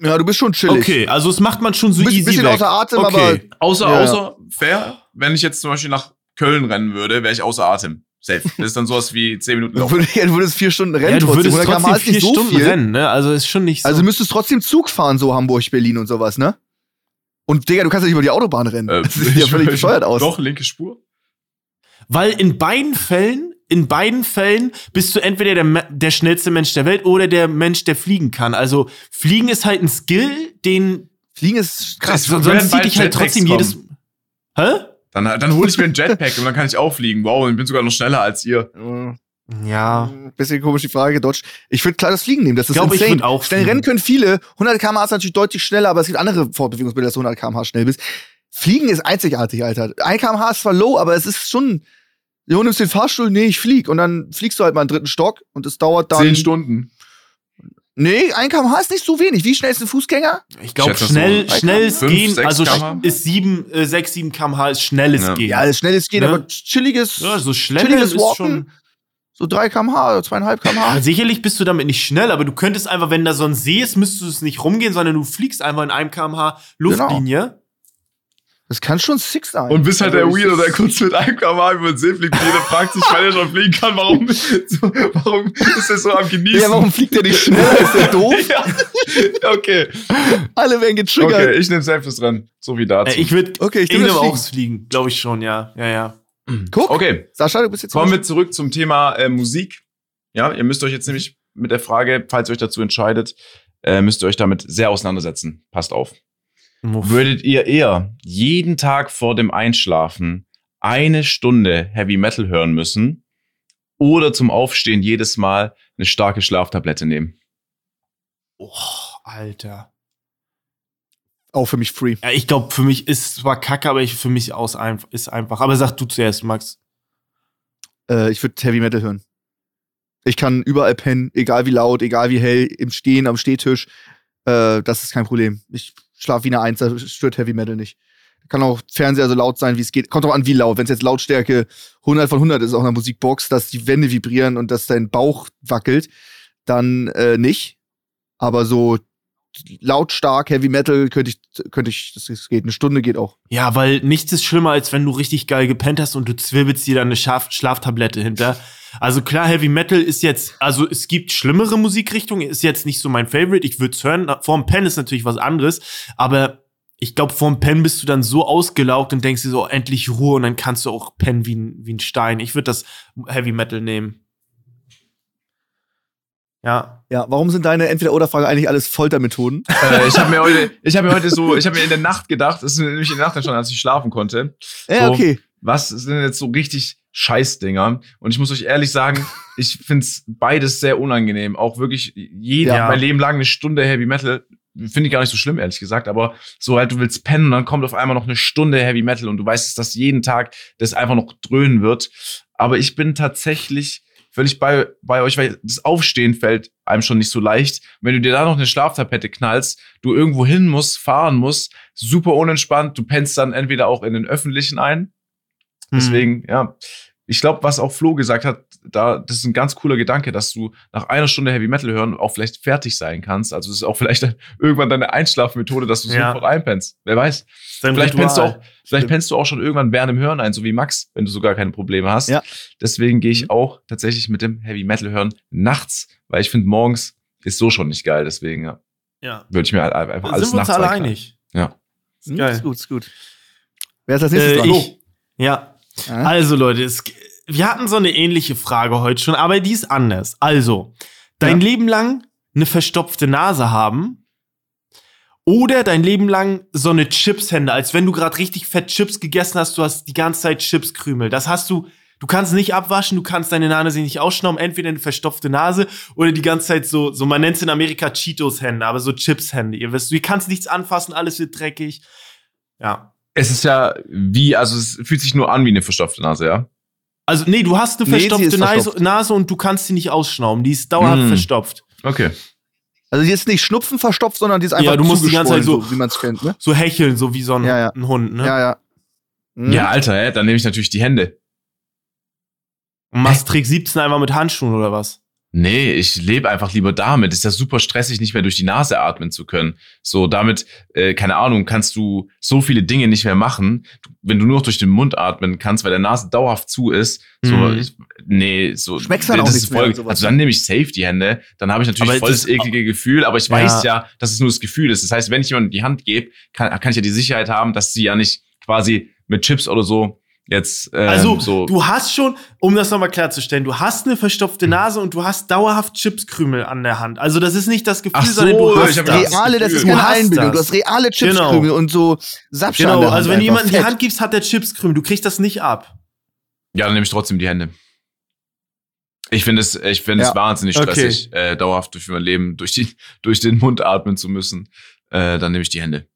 Ja, du bist schon chillig. Okay, also das macht man schon so Du bist ein easy bisschen weg. außer Atem, okay. außer, Ja. außer fair, wenn ich jetzt zum Beispiel nach Köln rennen würde, wäre ich außer Atem. Safe. Das ist dann sowas wie 10 Minuten Du laufen. würdest, du würdest vier Stunden rennen Ja, du trotzdem. würdest 100 km/h trotzdem ist nicht vier so Stunden viel. rennen, ne? Also ist schon nicht so. Also müsstest trotzdem Zug fahren, so Hamburg, Berlin und sowas, ne? Und Digga, du kannst ja nicht über die Autobahn rennen. Äh, das sieht ja völlig bescheuert aus. Doch, linke Spur. Weil in beiden Fällen, in beiden Fällen bist du entweder der, der schnellste Mensch der Welt oder der Mensch, der fliegen kann. Also Fliegen ist halt ein Skill, den Fliegen ist krass. Das- sonst bald dich halt trotzdem jedes. Hä? Dann, dann hole ich mir einen Jetpack und dann kann ich auch fliegen. Wow, und ich bin sogar noch schneller als ihr. Ja. Bisschen komisch die Frage, Dodge. Ich würde klar das Fliegen nehmen, das ist Glaub, ich insane. würd auch Schnell rennen können viele. 100 km/h ist natürlich deutlich schneller, aber es gibt andere Fortbewegungsbilder, dass du 100 km/h schnell bist. Fliegen ist einzigartig, Alter. 1 km/h ist zwar low, aber es ist schon. Du nimmst den Fahrstuhl, nee, ich flieg. Und dann fliegst du halt mal einen dritten Stock und es dauert dann. Zehn Stunden. Nee, 1 km/h ist nicht so wenig. Wie schnell ist ein Fußgänger? Ich glaube, schnell, so schnelles fünf, Gehen, also ist 7, äh, 6, 7 kmh ist schnelles Ja. Gehen. Ja, das schnelles Gehen, Ne? aber chilliges. Ja, so schnelles chilliges ist Walken. schon. So 3 km/h oder 2,5 km/h. Ja, sicherlich bist du damit nicht schnell, aber du könntest einfach, wenn da so ein See ist, müsstest du es nicht rumgehen, sondern du fliegst einfach in einem kmh Luftlinie. Das kann schon sick sein. Und bist halt der Also, es der kurz mit einem km über den See fliegt. Jeder fragt sich, weil er schon fliegen kann, warum, so, warum ist er so am Genießen? Ja, warum fliegt der nicht schneller? Ist der doof? ja, okay. Alle werden getriggert. Okay, ich nehme selbst dran. So wie dazu. Äh, ich würde Okay, ich ich nehme auch Fliegen, glaube ich schon, ja. Ja, ja. Guck, okay, Sascha, du bist jetzt kommen wir zurück zum Thema äh, Musik. Ja, ihr müsst euch jetzt nämlich mit der Frage, falls ihr euch dazu entscheidet, äh, müsst ihr euch damit sehr auseinandersetzen. Passt auf. Würdet ihr eher jeden Tag vor dem Einschlafen eine Stunde Heavy Metal hören müssen oder zum Aufstehen jedes Mal eine starke Schlaftablette nehmen? Oh, Alter. auch für mich free. Ja, ich glaube, für mich ist zwar kacke, aber ich, für mich aus einf ist einfach. Aber sag du zuerst, Max. Äh, ich würde Heavy Metal hören. Ich kann überall pennen, egal wie laut, egal wie hell, im Stehen, am Stehtisch. Äh, das ist kein Problem. Ich schlafe wie eine Eins, da stört Heavy Metal nicht. Kann auch Fernseher so laut sein, wie es geht. Kommt auch an, wie laut. Wenn es jetzt Lautstärke 100 von 100 ist auf einer Musikbox, dass die Wände vibrieren und dass dein Bauch wackelt, dann äh, nicht. Aber so lautstark Heavy Metal könnte ich, könnte ich, das, geht. Eine Stunde geht auch. Ja, weil nichts ist schlimmer, als wenn du richtig geil gepennt hast und du zwirbelst dir dann eine Schlaf Schlaftablette hinter. Also klar, Heavy Metal ist jetzt, also es gibt schlimmere Musikrichtungen, ist jetzt nicht so mein Favorite. Ich würde es hören. Vorm Pen ist natürlich was anderes, aber ich glaube, vorm Pen bist du dann so ausgelaugt und denkst dir so, endlich Ruhe und dann kannst du auch pennen wie ein, wie ein Stein. Ich würde das Heavy Metal nehmen. Ja. Ja, warum sind deine Entweder-Oder-Frage eigentlich alles Foltermethoden? äh, ich habe mir heute, ich habe mir heute so, ich habe mir in der Nacht gedacht, das ist nämlich in der Nacht dann schon, als ich schlafen konnte. Ja, So. okay. Was sind jetzt so richtig Scheißdinger? Und ich muss euch ehrlich sagen, ich find's beides sehr unangenehm. Auch wirklich jeder, Ja. mein Leben lang eine Stunde Heavy Metal. Finde ich gar nicht so schlimm, ehrlich gesagt. Aber so halt, du willst pennen und dann kommt auf einmal noch eine Stunde Heavy Metal und du weißt, dass jeden Tag das einfach noch dröhnen wird. Aber ich bin tatsächlich völlig bei, bei euch, weil das Aufstehen fällt einem schon nicht so leicht. Wenn du dir da noch eine Schlaftapette knallst, du irgendwo hin musst, fahren musst, super unentspannt, du pennst dann entweder auch in den Öffentlichen ein Hm. Deswegen, ja, ich glaube, was auch Flo gesagt hat, da, das ist ein ganz cooler Gedanke, dass du nach einer Stunde Heavy Metal hören auch vielleicht fertig sein kannst. Also es ist auch vielleicht dann irgendwann deine Einschlafmethode, dass du Ja. sofort einpennst. Wer weiß. Dein Vielleicht pennst du auch, vielleicht pennst du auch schon irgendwann während dem Hören ein, so wie Max, wenn du sogar keine Probleme hast. Ja. Deswegen gehe ich Mhm. auch tatsächlich mit dem Heavy Metal hören nachts, weil ich finde, morgens ist so schon nicht geil. Deswegen ja, Ja. würde ich mir halt einfach alles sind wir uns nachts alle einig. Ja. Ist geil. Ist gut, ist gut. Wer ist als nächstes Äh, dran? ich. Ja. Ja? Also Leute, es, wir hatten so eine ähnliche Frage heute schon, aber die ist anders. Also, dein Ja. Leben lang eine verstopfte Nase haben oder dein Leben lang so eine Chipshände, als wenn du gerade richtig fett Chips gegessen hast, du hast die ganze Zeit Chipskrümel. Das hast du, du kannst nicht abwaschen, du kannst deine Nase nicht ausschnauben, entweder eine verstopfte Nase oder die ganze Zeit so, so man nennt es in Amerika Cheetos-Hände, aber so Chips-Hände. Ihr wisst, du kannst nichts anfassen, alles wird dreckig. Ja. Es ist ja wie, also es fühlt sich nur an wie eine verstopfte Nase, ja. Also, nee, du hast eine Nee, verstopfte ist Nase, verstopft. Nase und du kannst sie nicht ausschnauben. Die ist dauerhaft Mm. verstopft. Okay. Also die ist nicht Schnupfen verstopft, sondern die ist einfach Ja, du musst die ganze Zeit so- wie man es kennt, ne? So hecheln, so wie so ein, Ja, ja. ein Hund, ne? Ja, ja. Mhm. Ja, Alter, hä? dann nehme ich natürlich die Hände. Und machst Trick 17 einfach mit Handschuhen oder was? Nee, ich lebe einfach lieber damit. Ist ja super stressig, nicht mehr durch die Nase atmen zu können. So, damit, äh, keine Ahnung, kannst du so viele Dinge nicht mehr machen. Du, wenn du nur noch durch den Mund atmen kannst, weil der Nase dauerhaft zu ist. So, Mhm. ich, nee, so. Schmeckst dann das auch ist mehr voll, sowas, Also dann nehme ich safe die Hände. Dann habe ich natürlich Aber voll das das- eklige Gefühl, aber ich Ja. weiß ja, dass es nur das Gefühl ist. Das heißt, wenn ich jemandem die Hand gebe, kann, kann ich ja die Sicherheit haben, dass sie ja nicht quasi mit Chips oder so jetzt ähm, Also, so. du hast schon, um das nochmal klarzustellen, du hast eine verstopfte Nase und du hast dauerhaft Chipskrümel an der Hand. Also, das ist nicht das Gefühl, Ach so, sondern du hast das. Reale, das ist Du keine hast Einbildung. das. Du hast reale Chipskrümel Genau. und so Sapsche an Genau, der Hand also wenn jemandem die. Hand gibst, hat der Chipskrümel. Du kriegst das nicht ab. Ja, dann nehme ich trotzdem die Hände. Ich finde es, ich finde es Ja. wahnsinnig Okay. stressig, äh, dauerhaft durch mein Leben durch, die, durch den Mund atmen zu müssen. Äh, dann nehme ich die Hände.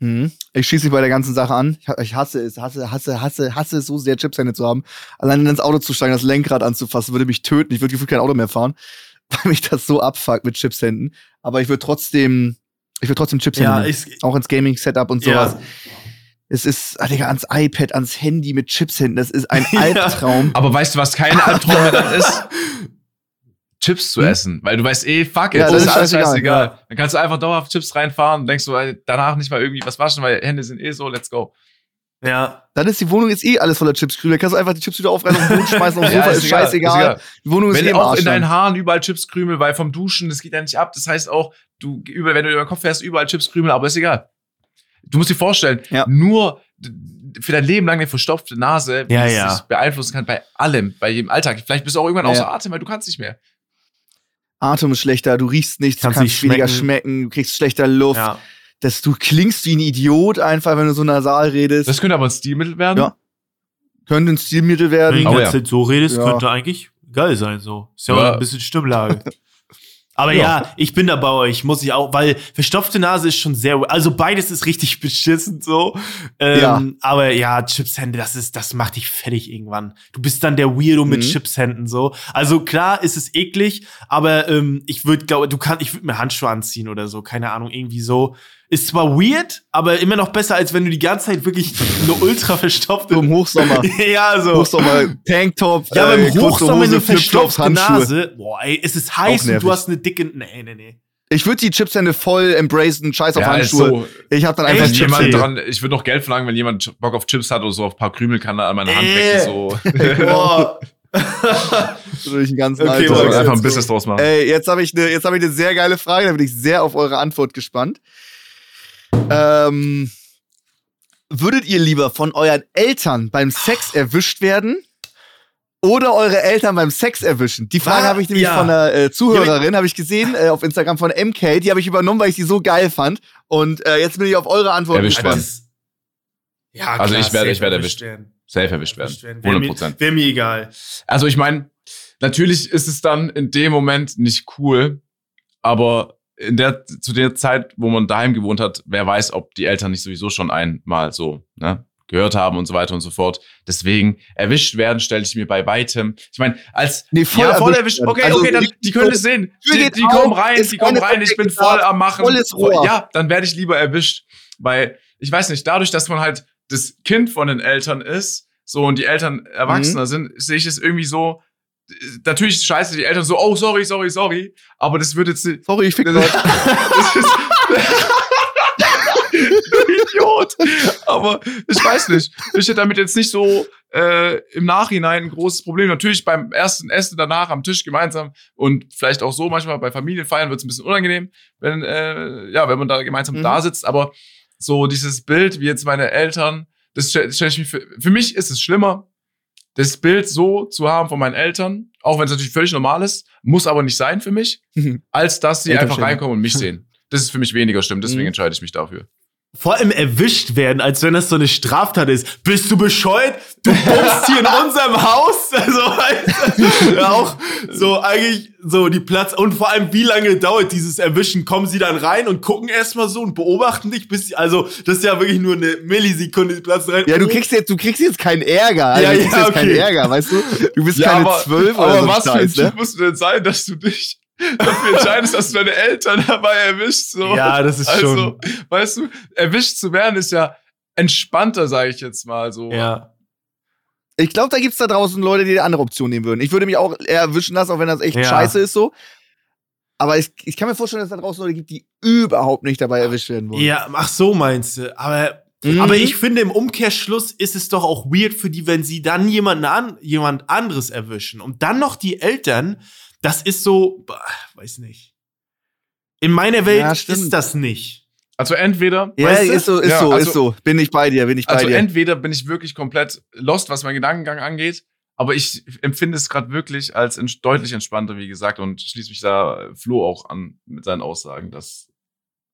Mhm. Ich schieße mich bei der ganzen Sache an. Ich, ich hasse es, hasse, hasse, hasse, hasse es so sehr, Chipshände zu haben. Allein ins Auto zu steigen, das Lenkrad anzufassen, würde mich töten. Ich würde gefühlt kein Auto mehr fahren, weil mich das so abfuckt mit Chipshänden. Aber ich würde trotzdem, ich würde trotzdem Chipshände Ja, ich, auch ins Gaming-Setup und ja. sowas. Es ist, ah, Digga, ans iPad, ans Handy mit Chips hinten. Das ist ein Albtraum. Aber weißt du, was kein Albtraum mehr dann ist? Chips zu Hm? essen, weil du weißt eh, fuck it, Ja, das ist ist alles scheißegal, scheißegal. Dann kannst du einfach dauerhaft Chips reinfahren und denkst du, ey, danach nicht mal irgendwie was waschen, weil Hände sind eh so, let's go. Ja. Dann ist die Wohnung jetzt eh alles voller Chipskrümel. Da kannst du einfach die Chips wieder aufreißen auf den Boden schmeißen, aufs Ja, Sofa, ist ist, egal, scheißegal. ist egal. Die Wohnung ist eh Wenn auch Arsch in dann. deinen Haaren überall Chipskrümel, weil vom Duschen, das geht ja nicht ab. Das heißt auch, du, über, wenn du über den Kopf fährst, überall Chipskrümel, aber ist egal. Du musst dir vorstellen, Ja. nur für dein Leben lang eine verstopfte Nase, wie Ja, es ja. sich beeinflussen kann bei allem, bei jedem Alltag. Vielleicht bist du auch irgendwann Ja, außer ja. Atem, weil du kannst nicht mehr. Atem ist schlechter, du riechst nichts, Kannst du kannst nicht weniger schmecken. schmecken, du kriegst schlechter Luft. Ja. Das, du klingst wie ein Idiot einfach, wenn du so nasal redest. Das könnte aber ein Stilmittel werden. Ja. könnte ein Stilmittel Wenn du werden. die ganze ja. Zeit so redest, Ja. könnte eigentlich geil sein, so. Ist ja, Ja. auch ein bisschen Stimmlage. Aber Ja. ja. ich bin da bei euch, muss ich auch, weil verstopfte Nase ist schon sehr, also beides ist richtig beschissen so. Ähm, Ja. Aber ja, Chipshände, das ist, das macht dich fertig irgendwann. Du bist dann der Weirdo mit Mhm. Chipshänden so. Also klar ist es eklig, aber ähm, ich würde, glaube, du kannst, ich würde mir Handschuhe anziehen oder so, keine Ahnung, irgendwie so. Ist zwar weird, aber immer noch besser, als wenn du die ganze Zeit wirklich eine ultra verstopfte. Im Hochsommer. ja, so. Hochsommer, Tanktop, Ja, äh, beim kurze Hochsommer eine verstopfte. Nase. Boah, ey, es ist heiß und du hast eine dicke. Nee, nee, nee. Ich würde die Chipshände voll embracen, scheiß auf Ja, Handschuhe. so. Ich hab dann einfach Chips jemand dran, ich würde noch Geld verlangen, wenn jemand Bock auf Chips hat oder so auf ein paar Krümel kann er an meine Hand Äh. wecken, so. Boah. durch den ganzen Okay, Max, einfach ein Business draus machen. Ey, jetzt habe ich eine jetzt habe ich eine sehr geile Frage, da bin ich sehr auf eure Antwort gespannt. Ähm, würdet ihr lieber von euren Eltern beim Sex erwischt werden oder eure Eltern beim Sex erwischen? Die Frage habe ich nämlich Ja. von einer äh, Zuhörerin, habe ich gesehen äh, auf Instagram von MK, die habe ich übernommen, weil ich die so geil fand und äh, jetzt bin ich auf eure Antwort Erwischt gespannt. werden. Ja, Also ich werde- ich werde erwischt. werden. Safe erwischt werden. Erwischt werden. Wäre 100 mir, Prozent. wär mir egal. Also ich meine, natürlich ist es dann in dem Moment nicht cool, aber in der, zu der Zeit, wo man daheim gewohnt hat, wer weiß, ob die Eltern nicht sowieso schon einmal so, ne, gehört haben und so weiter und so fort. Deswegen erwischt werden, stelle ich mir bei weitem. Ich meine, als Nee, voll ja, voll erwischt erwischt. Okay, Also, okay, dann, die- können es sehen. Die, die kommen rein, die kommen rein, ich bin voll am Machen. volles Rohr. Ja, dann werde ich lieber erwischt, weil ich weiß nicht, dadurch, dass man halt das Kind von den Eltern ist, so und die Eltern Erwachsener Mhm. sind, sehe ich es irgendwie so. Natürlich scheiße die Eltern so, oh sorry, sorry, sorry, aber das wird jetzt nicht. Sorry, ich fick Das grad. ist, du Idiot. Aber ich weiß nicht. Ich hätte damit jetzt nicht so äh, im Nachhinein ein großes Problem. Natürlich beim ersten Essen danach am Tisch gemeinsam und vielleicht auch so manchmal bei Familienfeiern wird es ein bisschen unangenehm, wenn, äh, ja, wenn man da gemeinsam Mhm. da sitzt. Aber so dieses Bild, wie jetzt meine Eltern, das stelle stell ich mir für, für mich ist es schlimmer, das Bild so zu haben von meinen Eltern, auch wenn es natürlich völlig normal ist, muss aber nicht sein für mich, als dass sie einfach reinkommen und mich sehen. Das ist für mich weniger schlimm, deswegen Mhm. entscheide ich mich dafür. Vor allem erwischt werden, als wenn das so eine Straftat ist. Bist du bescheuert? Du bummst hier in unserem Haus? Also, weißt du, ja, auch so eigentlich so die Platz. Und vor allem, wie lange dauert dieses Erwischen? Kommen sie dann rein und gucken erstmal so und beobachten dich, bis sie, also, das ist ja wirklich nur eine Millisekunde, die platzen rein. Ja, du kriegst jetzt, du kriegst jetzt keinen Ärger. Also Ja, du kriegst ja, jetzt keinen okay. Ärger, weißt du? Du bist keine zwölf oder aber so. was für ein Typ ne? musst du denn sein, dass du dich dafür entscheidest, dass du deine Eltern dabei erwischst? So. Ja, das ist also, schon. weißt du, erwischt zu werden ist ja entspannter, sage ich jetzt mal so. Ja. Ich glaube, da gibt's da draußen Leute, die eine andere Option nehmen würden. Ich würde mich auch eher erwischen lassen, auch wenn das echt Ja. scheiße ist so. Aber ich, ich kann mir vorstellen, dass es da draußen Leute gibt, die überhaupt nicht dabei erwischt werden wollen. Ja, ach so meinst du. Aber, Mhm. aber ich finde, im Umkehrschluss ist es doch auch weird für die, wenn sie dann jemanden an, jemand anderes erwischen. Und dann noch die Eltern, das ist so, bah, weiß nicht. In meiner Welt Ja, ist das nicht. Also entweder, Ja, Weißt du? ist so, ist Ja, so, also- ist so. Bin ich bei dir, bin ich bei also dir. entweder bin ich wirklich komplett lost, was meinen Gedankengang angeht, aber ich empfinde es gerade wirklich als ents- deutlich entspannter, wie gesagt, und schließe mich da Flo auch an mit seinen Aussagen, dass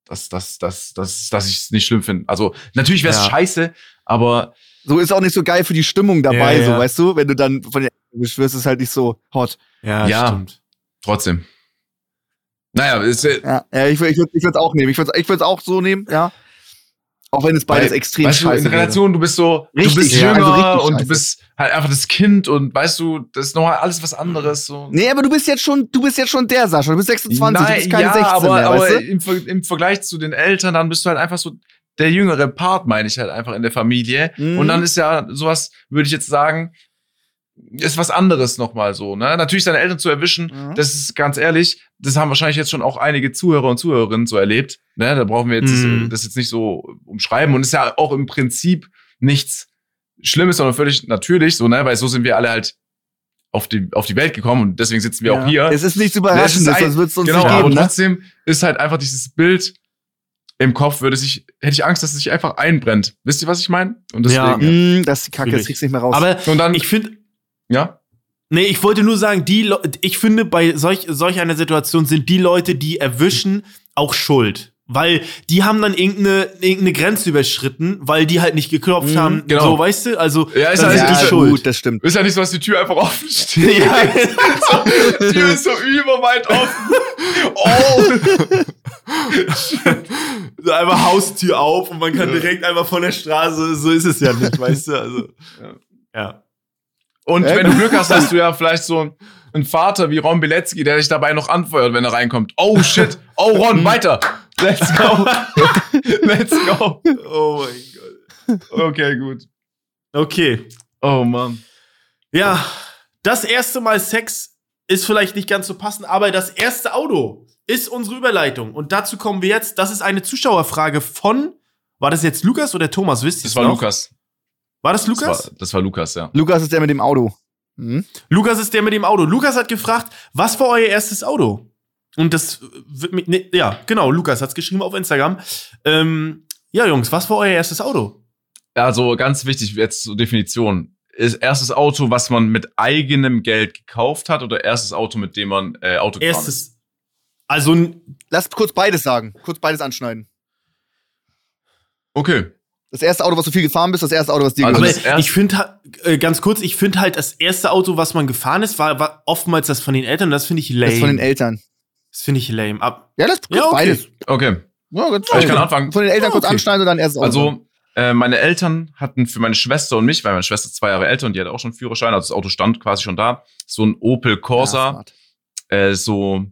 dass, dass, dass, dass, dass ich es nicht schlimm finde. Also natürlich wäre es Ja. scheiße, aber So ist auch nicht so geil für die Stimmung dabei, Ja, so, weißt du? Wenn du dann von erwischt wirst, ist halt nicht so hot. Ja, Ja. stimmt. trotzdem. Naja, ist, äh, Ja, ja ich, ich würde ich würd's auch nehmen. Ich würde es ich würd's auch so nehmen, ja. Auch wenn es beides Weil, extrem weißt du, scheiße in wäre. Relation, du bist so, Richtig, du bist ja, jünger also und du bist halt einfach das Kind und weißt du, das ist nochmal alles was anderes. So. Nee, aber du bist jetzt schon, du bist jetzt schon der Sascha. Du bist 26, du Nein, bist keine ja, 16 aber, mehr, aber weißt du? im, Ver- im Vergleich zu den Eltern, dann bist du halt einfach so der jüngere Part, meine ich halt einfach in der Familie. Mhm. Und dann ist ja sowas, würde ich jetzt sagen, ist was anderes nochmal so. Ne? Natürlich seine Eltern zu erwischen, Mhm. das ist ganz ehrlich, das haben wahrscheinlich jetzt schon auch einige Zuhörer und Zuhörerinnen so erlebt. Ne? Da brauchen wir jetzt Mhm. das jetzt nicht so umschreiben. Und ist ja auch im Prinzip nichts Schlimmes, sondern völlig natürlich, so, ne? Weil so sind wir alle halt auf die, auf die Welt gekommen und deswegen sitzen wir Ja. auch hier. Es ist nichts Ja, es Überraschendes, ein- sonst wird es uns genau, nicht aber geben, ne? trotzdem ist halt einfach dieses Bild im Kopf, würde sich, hätte ich Angst, dass es sich einfach einbrennt. Wisst ihr, was ich meine? Und Ja. deswegen, Mm, das ist die Kacke, das kriegst du nicht mehr raus. Aber und dann, ich finde, ja, Nee, ich wollte nur sagen, die Le ich finde, bei solch, solch einer Situation sind die Leute, die erwischen, auch schuld. Weil die haben dann irgendeine, irgendeine Grenze überschritten, weil die halt nicht geklopft Mhm, haben. genau. So, weißt du? Also, Ja, ist halt- sind ist die ja schuld. gut, das stimmt. ist ja nicht so, dass die Tür einfach offen steht. Ja. Die Tür ist so überweit offen. Oh! so einfach Haustür auf und man kann direkt einfach von der Straße, so ist es ja nicht, weißt du? Also, Ja. ja. Und Ja, wenn du Glück hast, hast du ja vielleicht so einen Vater wie Ron Bilecki, der dich dabei noch anfeuert, wenn er reinkommt. Oh shit! Oh Ron, weiter! Let's go! Let's go! Oh mein Gott. Okay, gut. Okay. Oh Mann. Ja, das erste Mal Sex ist vielleicht nicht ganz so passend, aber das erste Auto ist unsere Überleitung. Und dazu kommen wir jetzt. Das ist eine Zuschauerfrage von. War das jetzt Lukas oder Thomas? Wisst ihr Das war noch? Lukas. War das Das Lukas? war, das war Lukas, ja. Lukas ist der mit dem Auto. Mhm. Lukas ist der mit dem Auto. Lukas hat gefragt, was war euer erstes Auto? Und das wird mit. Ne, ja, genau, Lukas hat's geschrieben auf Instagram. Ähm, ja, Jungs, was war euer erstes Auto? Also ganz wichtig jetzt zur Definition. Ist erstes Auto, was man mit eigenem Geld gekauft hat oder erstes Auto, mit dem man äh, Auto gefahren ist? Erstes. Also, Lass kurz beides sagen. Kurz beides anschneiden. Okay. Das erste Auto, was du viel gefahren bist, das erste Auto, was dir Also aber gehört. das erste- ich finde äh, ganz kurz, ich finde halt das erste Auto, was man gefahren ist, war, war oftmals das von den Eltern. Und das finde ich lame. Das ist von den Eltern. Das finde ich lame. Ab, Ja, lass kurz Ja, okay. beides. Okay. Ja, ganz Ich kann anfangen. Von den Eltern Ja, kurz okay. anschneiden und dann erst Auto. Also, äh, meine Eltern hatten für meine Schwester und mich, weil meine Schwester ist zwei Jahre älter und die hatte auch schon einen Führerschein, also das Auto stand quasi schon da, so ein Opel Ja, Corsa, smart. äh, so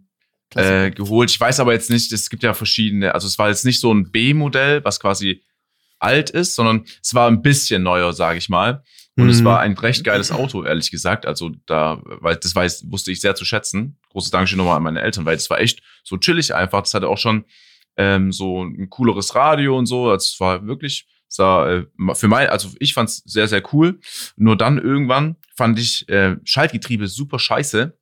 äh, geholt. Ich weiß aber jetzt nicht, es gibt ja verschiedene, also es war jetzt nicht so ein B-Modell, was quasi alt ist, sondern es war ein bisschen neuer, sage ich mal. Und es Mhm. war ein recht geiles Auto, ehrlich gesagt. Also da, weil das weiß, wusste ich sehr zu schätzen. Großes Dankeschön nochmal an meine Eltern, weil das war echt so chillig einfach. Das hatte auch schon ähm, so ein cooleres Radio und so. Also es war wirklich, es war, äh, für mein, also ich fand es sehr, sehr cool. Nur dann irgendwann fand ich äh, Schaltgetriebe super scheiße.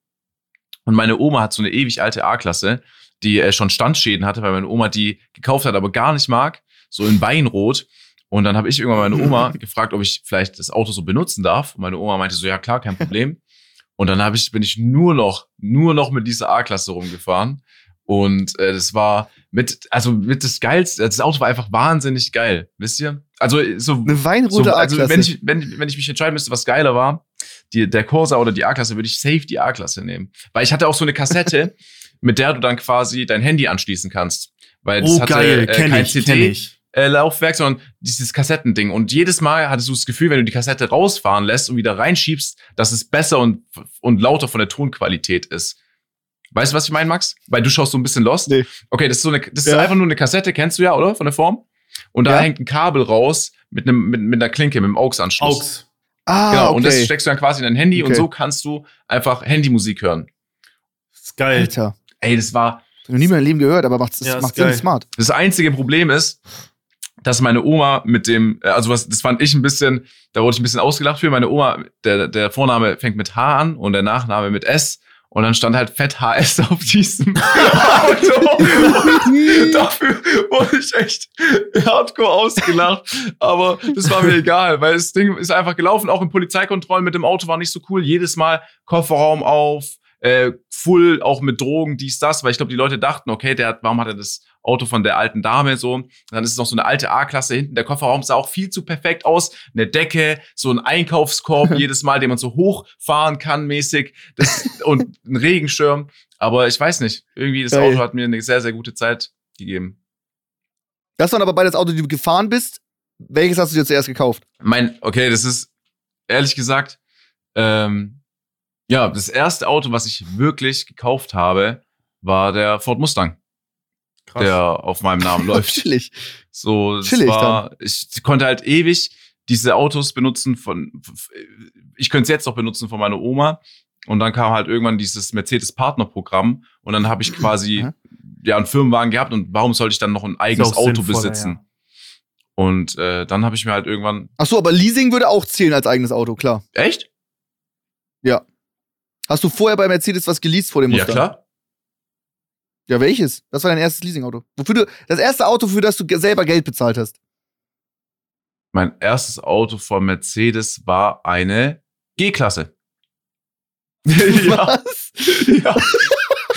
Und meine Oma hat so eine ewig alte A-Klasse, die äh, schon Standschäden hatte, weil meine Oma die gekauft hat, aber gar nicht mag. So in Weinrot. Und dann habe ich irgendwann meine Oma gefragt, ob ich vielleicht das Auto so benutzen darf. Und meine Oma meinte so, ja klar, kein Problem. Und dann hab ich, bin ich nur noch, nur noch mit dieser A-Klasse rumgefahren. Und äh, das war mit, also mit das Geilste, das Auto war einfach wahnsinnig geil, wisst ihr? Also so, Eine weinrote so also A-Klasse. wenn ich, wenn, wenn ich mich entscheiden müsste, was geiler war, die, der Corsa oder die A-Klasse, würde ich safe die A-Klasse nehmen. Weil ich hatte auch so eine Kassette, mit der du dann quasi dein Handy anschließen kannst. Weil das oh, hatte geil, äh, kein ich, CD ich. Äh, Laufwerk, sondern dieses Kassettending. Und jedes Mal hattest du das Gefühl, wenn du die Kassette rausfahren lässt und wieder reinschiebst, dass es besser und, und lauter von der Tonqualität ist. Weißt du, was ich meine, Max? Weil du schaust so ein bisschen Lost. Nee. Okay, das ist so eine, das ist Ja. einfach nur eine Kassette, kennst du ja, oder? Von der Form. Und da Ja. hängt ein Kabel raus mit einem, mit, mit einer Klinke, mit einem AUX-Anschluss. Aux. ah, Genau. okay. Und das steckst du dann quasi in dein Handy und Okay. so kannst du einfach Handymusik hören. ist geil. Alter. Ey, das war, Ich noch nie in meinem Leben gehört, aber macht, das Ja, ist macht. Sinn, smart. Das einzige Problem ist, dass meine Oma mit dem, äh, also was, das fand ich ein bisschen, da wurde ich ein bisschen ausgelacht für. Meine Oma, der, der Vorname fängt mit H an und der Nachname mit S. Und dann stand halt Fett HS auf diesem Auto. Und dafür wurde ich echt hardcore ausgelacht. Aber das war mir egal, weil das Ding ist einfach gelaufen. Auch in Polizeikontrollen mit dem Auto war nicht so cool. Jedes Mal Kofferraum auf, äh, full, auch mit Drogen, dies, das, weil ich glaube, die Leute dachten, okay, der hat, warum hat er das Auto von der alten Dame so? Dann ist es noch so eine alte A-Klasse hinten. Der Kofferraum sah auch viel zu perfekt aus. Eine Decke, so ein Einkaufskorb jedes Mal, den man so hochfahren kann, mäßig. Das, und ein Regenschirm. Aber ich weiß nicht. Irgendwie, das Geil. Auto hat mir eine sehr, sehr gute Zeit gegeben. Das waren aber beides Auto, die du gefahren bist. Welches hast du dir zuerst gekauft? Mein, okay, das ist ehrlich gesagt, ähm, ja, das erste Auto, was ich wirklich gekauft habe, war der Ford Mustang. Krass. der auf meinem Namen läuft. Chillig. So, Chillig war, dann. ich konnte halt ewig diese Autos benutzen von, ich könnte es jetzt auch benutzen von meiner Oma. Und dann kam halt irgendwann dieses Mercedes-Partner-Programm und dann habe ich quasi mhm. ja einen Firmenwagen gehabt und warum sollte ich dann noch ein eigenes Auto besitzen? Ja. Und äh, dann habe ich mir halt irgendwann. Ach so, aber Leasing würde auch zählen als eigenes Auto, klar. Echt? Ja. Hast du vorher bei Mercedes was geleast vor dem Muster? Ja, klar. Ja, welches? Das war dein erstes Leasingauto. Wofür du, das erste Auto, für das du selber Geld bezahlt hast. Mein erstes Auto von Mercedes war eine G-Klasse. Was? ja.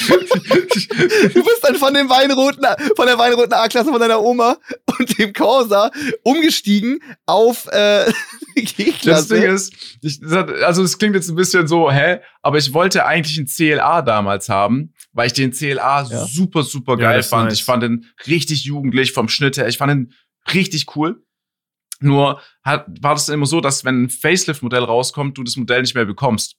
du bist dann von dem weinroten, von der weinroten A-Klasse von deiner Oma und dem Corsa umgestiegen auf äh. Das Ding ist, ich, also es klingt jetzt ein bisschen so, hä? Aber ich wollte eigentlich ein CLA damals haben, weil ich den CLA ja. super, super geil ja, fand. Nice. Ich fand den richtig jugendlich vom Schnitt her. Ich fand den richtig cool. Nur hat, war das immer so, dass wenn ein Facelift-Modell rauskommt, du das Modell nicht mehr bekommst.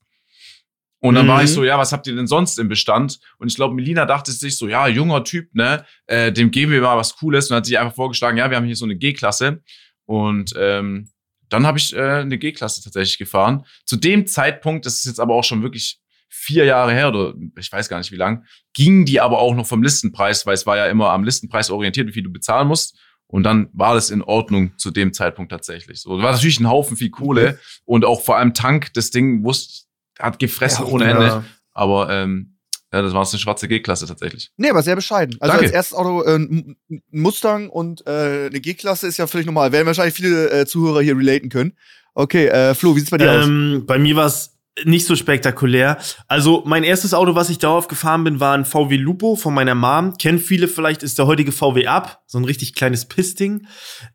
Und dann mhm. war ich mhm. so, ja, was habt ihr denn sonst im Bestand? Und ich glaube, Melina dachte sich so, ja, junger Typ, ne, äh, dem geben wir mal was Cooles. Und hat sich einfach vorgeschlagen, ja, wir haben hier so eine G-Klasse. Und ähm, dann habe ich äh, eine G-Klasse tatsächlich gefahren. Zu dem Zeitpunkt, das ist jetzt aber auch schon wirklich vier Jahre her oder ich weiß gar nicht wie lang, ging die aber auch noch vom Listenpreis, weil es war ja immer am Listenpreis orientiert, wie viel du bezahlen musst. Und dann war das in Ordnung zu dem Zeitpunkt tatsächlich. So, war natürlich ein Haufen viel Kohle und auch vor allem Tank, das Ding wusste, hat gefressen ja, ohne Ende. Ja. Aber ähm, ja, das war eine schwarze G-Klasse tatsächlich. Nee, aber sehr bescheiden. Also Danke. als erstes Auto äh, ein Mustang und äh, eine G-Klasse ist ja völlig normal. Werden wahrscheinlich viele äh, Zuhörer hier relaten können. Okay, äh, Flo, wie sieht's bei dir ähm, aus? Bei mir war es nicht so spektakulär. Also mein erstes Auto, was ich darauf gefahren bin, war ein VW Lupo von meiner Mom. Kennen viele vielleicht, ist der heutige VW Up, so ein richtig kleines Pissding.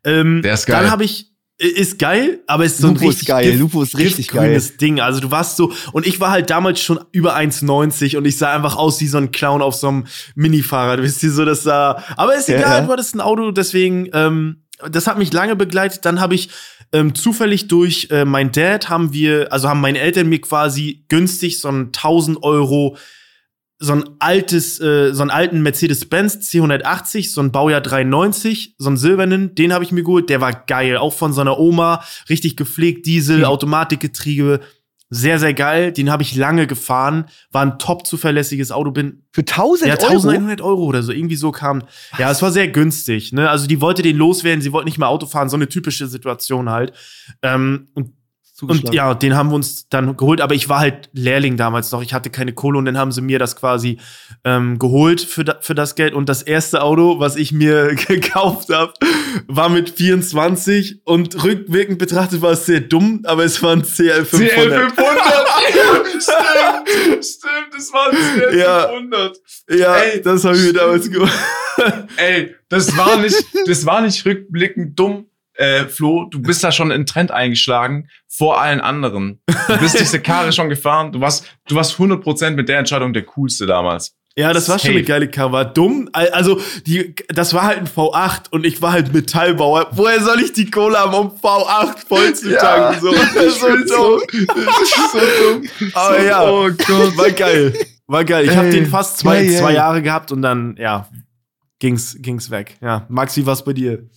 Ähm, der ist geil. Dann habe ich ist geil, aber ist so Lupo ein richtig ist geil. Lupo ist richtig geil. Ding. Also du warst so und ich war halt damals schon über 1,90 und ich sah einfach aus wie so ein Clown auf so einem Minifahrrad. Wisst ihr so, das sah. Aber ist egal, ja, ja. du hattest ein Auto, deswegen. Ähm, das hat mich lange begleitet. Dann habe ich ähm, zufällig durch äh, mein Dad haben wir, also haben meine Eltern mir quasi günstig so ein 1000 Euro so ein altes, äh, so einen alten Mercedes-Benz C180, so ein Baujahr 93, so einen silbernen, den habe ich mir geholt, der war geil, auch von seiner Oma, richtig gepflegt, Diesel, mhm. Automatikgetriebe, sehr, sehr geil, den habe ich lange gefahren, war ein top zuverlässiges Auto, bin für 1000 ja, 1100 Euro? Euro oder so, irgendwie so kam, Was? ja, es war sehr günstig, ne, also die wollte den loswerden, sie wollte nicht mehr Auto fahren, so eine typische Situation halt, ähm, und und ja, den haben wir uns dann geholt, aber ich war halt Lehrling damals noch. Ich hatte keine Kohle und dann haben sie mir das quasi ähm, geholt für, da, für das Geld. Und das erste Auto, was ich mir gekauft habe, war mit 24 und rückwirkend betrachtet war es sehr dumm, aber es war ein CL500. CL500! stimmt, stimmt, es war ein CL500. Ja, ja Ey, das habe ich mir damals gemacht. Ey, das war nicht, das war nicht rückblickend dumm äh, Flo, du bist da schon in Trend eingeschlagen vor allen anderen. Du bist diese Karre schon gefahren. Du warst, du warst 100% mit der Entscheidung der coolste damals. Ja, das war schon eine geile Karre. War dumm. Also, die, das war halt ein V8 und ich war halt Metallbauer. Woher soll ich die Kohle haben, um V8 voll zu tanken? Ja, so, das ist so dumm. Das ist so dumm. Aber so, ja, oh Gott. war geil. War geil. Ich habe den fast zwei, yeah, yeah. zwei Jahre gehabt und dann, ja, ging's, ging's weg. Ja, Maxi, was bei dir?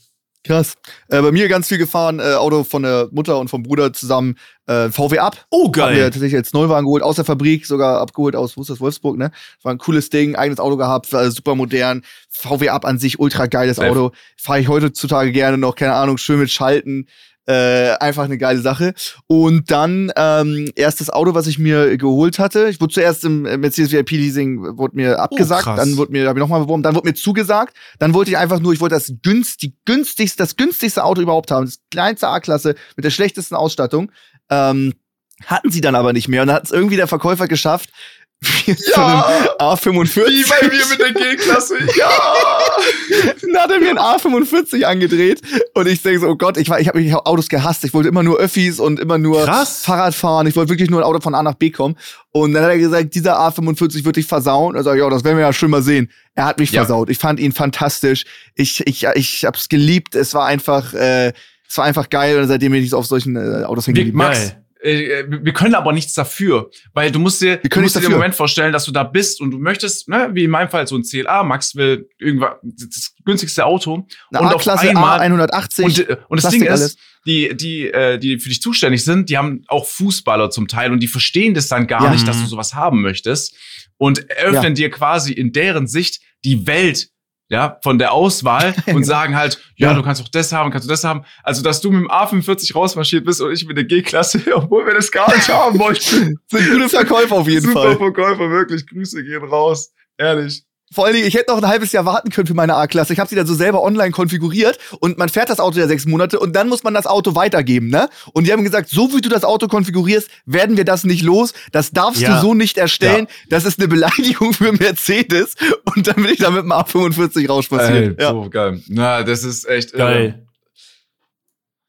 Krass. Äh, bei mir ganz viel gefahren, äh, Auto von der Mutter und vom Bruder zusammen, äh, VW Up. Oh, geil. Haben wir tatsächlich als Neuwagen geholt, aus der Fabrik, sogar abgeholt aus, wo ist das, Wolfsburg, ne? War ein cooles Ding, eigenes Auto gehabt, war super modern. VW Up an sich, ultra geiles Auto. Fahre ich heutzutage gerne noch, keine Ahnung, schön mit Schalten. Äh, einfach eine geile Sache. Und dann ähm, erst das Auto, was ich mir geholt hatte. Ich wurde zuerst im Mercedes VIP Leasing wurde mir abgesagt, oh, dann wurde mir habe ich nochmal beworben, dann wurde mir zugesagt. Dann wollte ich einfach nur, ich wollte das günst, die günstigste, das günstigste Auto überhaupt haben, das kleinste A-Klasse mit der schlechtesten Ausstattung. Ähm, hatten sie dann aber nicht mehr und dann hat es irgendwie der Verkäufer geschafft, ja! A45. Wie bei mir mit der G-Klasse. Ja! Dann hat er mir ein A45 angedreht und ich denke so, oh Gott, ich, war, ich habe mich Autos gehasst. Ich wollte immer nur Öffis und immer nur Krass. Fahrrad fahren. Ich wollte wirklich nur ein Auto von A nach B kommen. Und dann hat er gesagt, dieser A45 wird dich versauen. Er sagt, ja, das werden wir ja schon mal sehen. Er hat mich ja. versaut. Ich fand ihn fantastisch. Ich, ich, ich hab's geliebt. Es war einfach, äh, es war einfach geil und seitdem bin ich auf solchen äh, Autos hingeliebt. Max, wir können aber nichts dafür, weil du musst dir, du musst dir den. Moment vorstellen, dass du da bist und du möchtest, ne, wie in meinem Fall so ein CLA, Max will irgendwas, das günstigste Auto Eine und auf A-Klasse einmal A180. und, äh, und das Plastik Ding ist, alles. die, die, äh, die für dich zuständig sind, die haben auch Fußballer zum Teil und die verstehen das dann gar Ja. nicht, dass du sowas haben möchtest und eröffnen dir quasi in deren Sicht die Welt ja, von der Auswahl und sagen halt, ja, Ja. du kannst auch das haben, kannst du das haben. Also, dass du mit dem A45 rausmarschiert bist und ich mit der G-Klasse, obwohl wir das gar nicht haben wollten. Sind gute Verkäufer auf jeden Super Fall. Verkäufer, wirklich. Grüße gehen raus. Ehrlich. Vor allen Dingen, ich hätte noch ein halbes Jahr warten können für meine A-Klasse. Ich habe sie dann so selber online konfiguriert und man fährt das Auto ja sechs Monate und dann muss man das Auto weitergeben, ne? Und die haben gesagt, so wie du das Auto konfigurierst, werden wir das nicht los. Das darfst Ja. du so nicht erstellen. Das ist eine Beleidigung für Mercedes. Und dann bin ich da mit dem A45 rausspaziert. Ey, Ja. so geil. Na, das ist echt irre. Geil.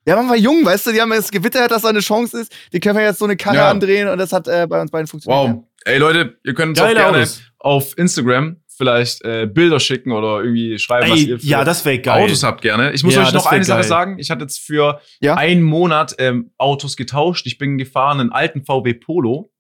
ja, man war jung, weißt du, die haben jetzt gewittert, dass da eine Chance ist. Die können wir jetzt so eine Karre Ja. andrehen und das hat äh, bei uns beiden funktioniert. Wow. Ey, Leute, ihr könnt uns auch Geile gerne Autos. auf Instagram vielleicht äh, Bilder schicken oder irgendwie schreiben, was Ey, ihr für ja, das wäre geil. Autos habt gerne. Ich muss Ja, euch noch eine Sache geil. sagen. Ich hatte jetzt für Ja? einen Monat ähm, Autos getauscht. Ich bin gefahren einen alten VW Polo.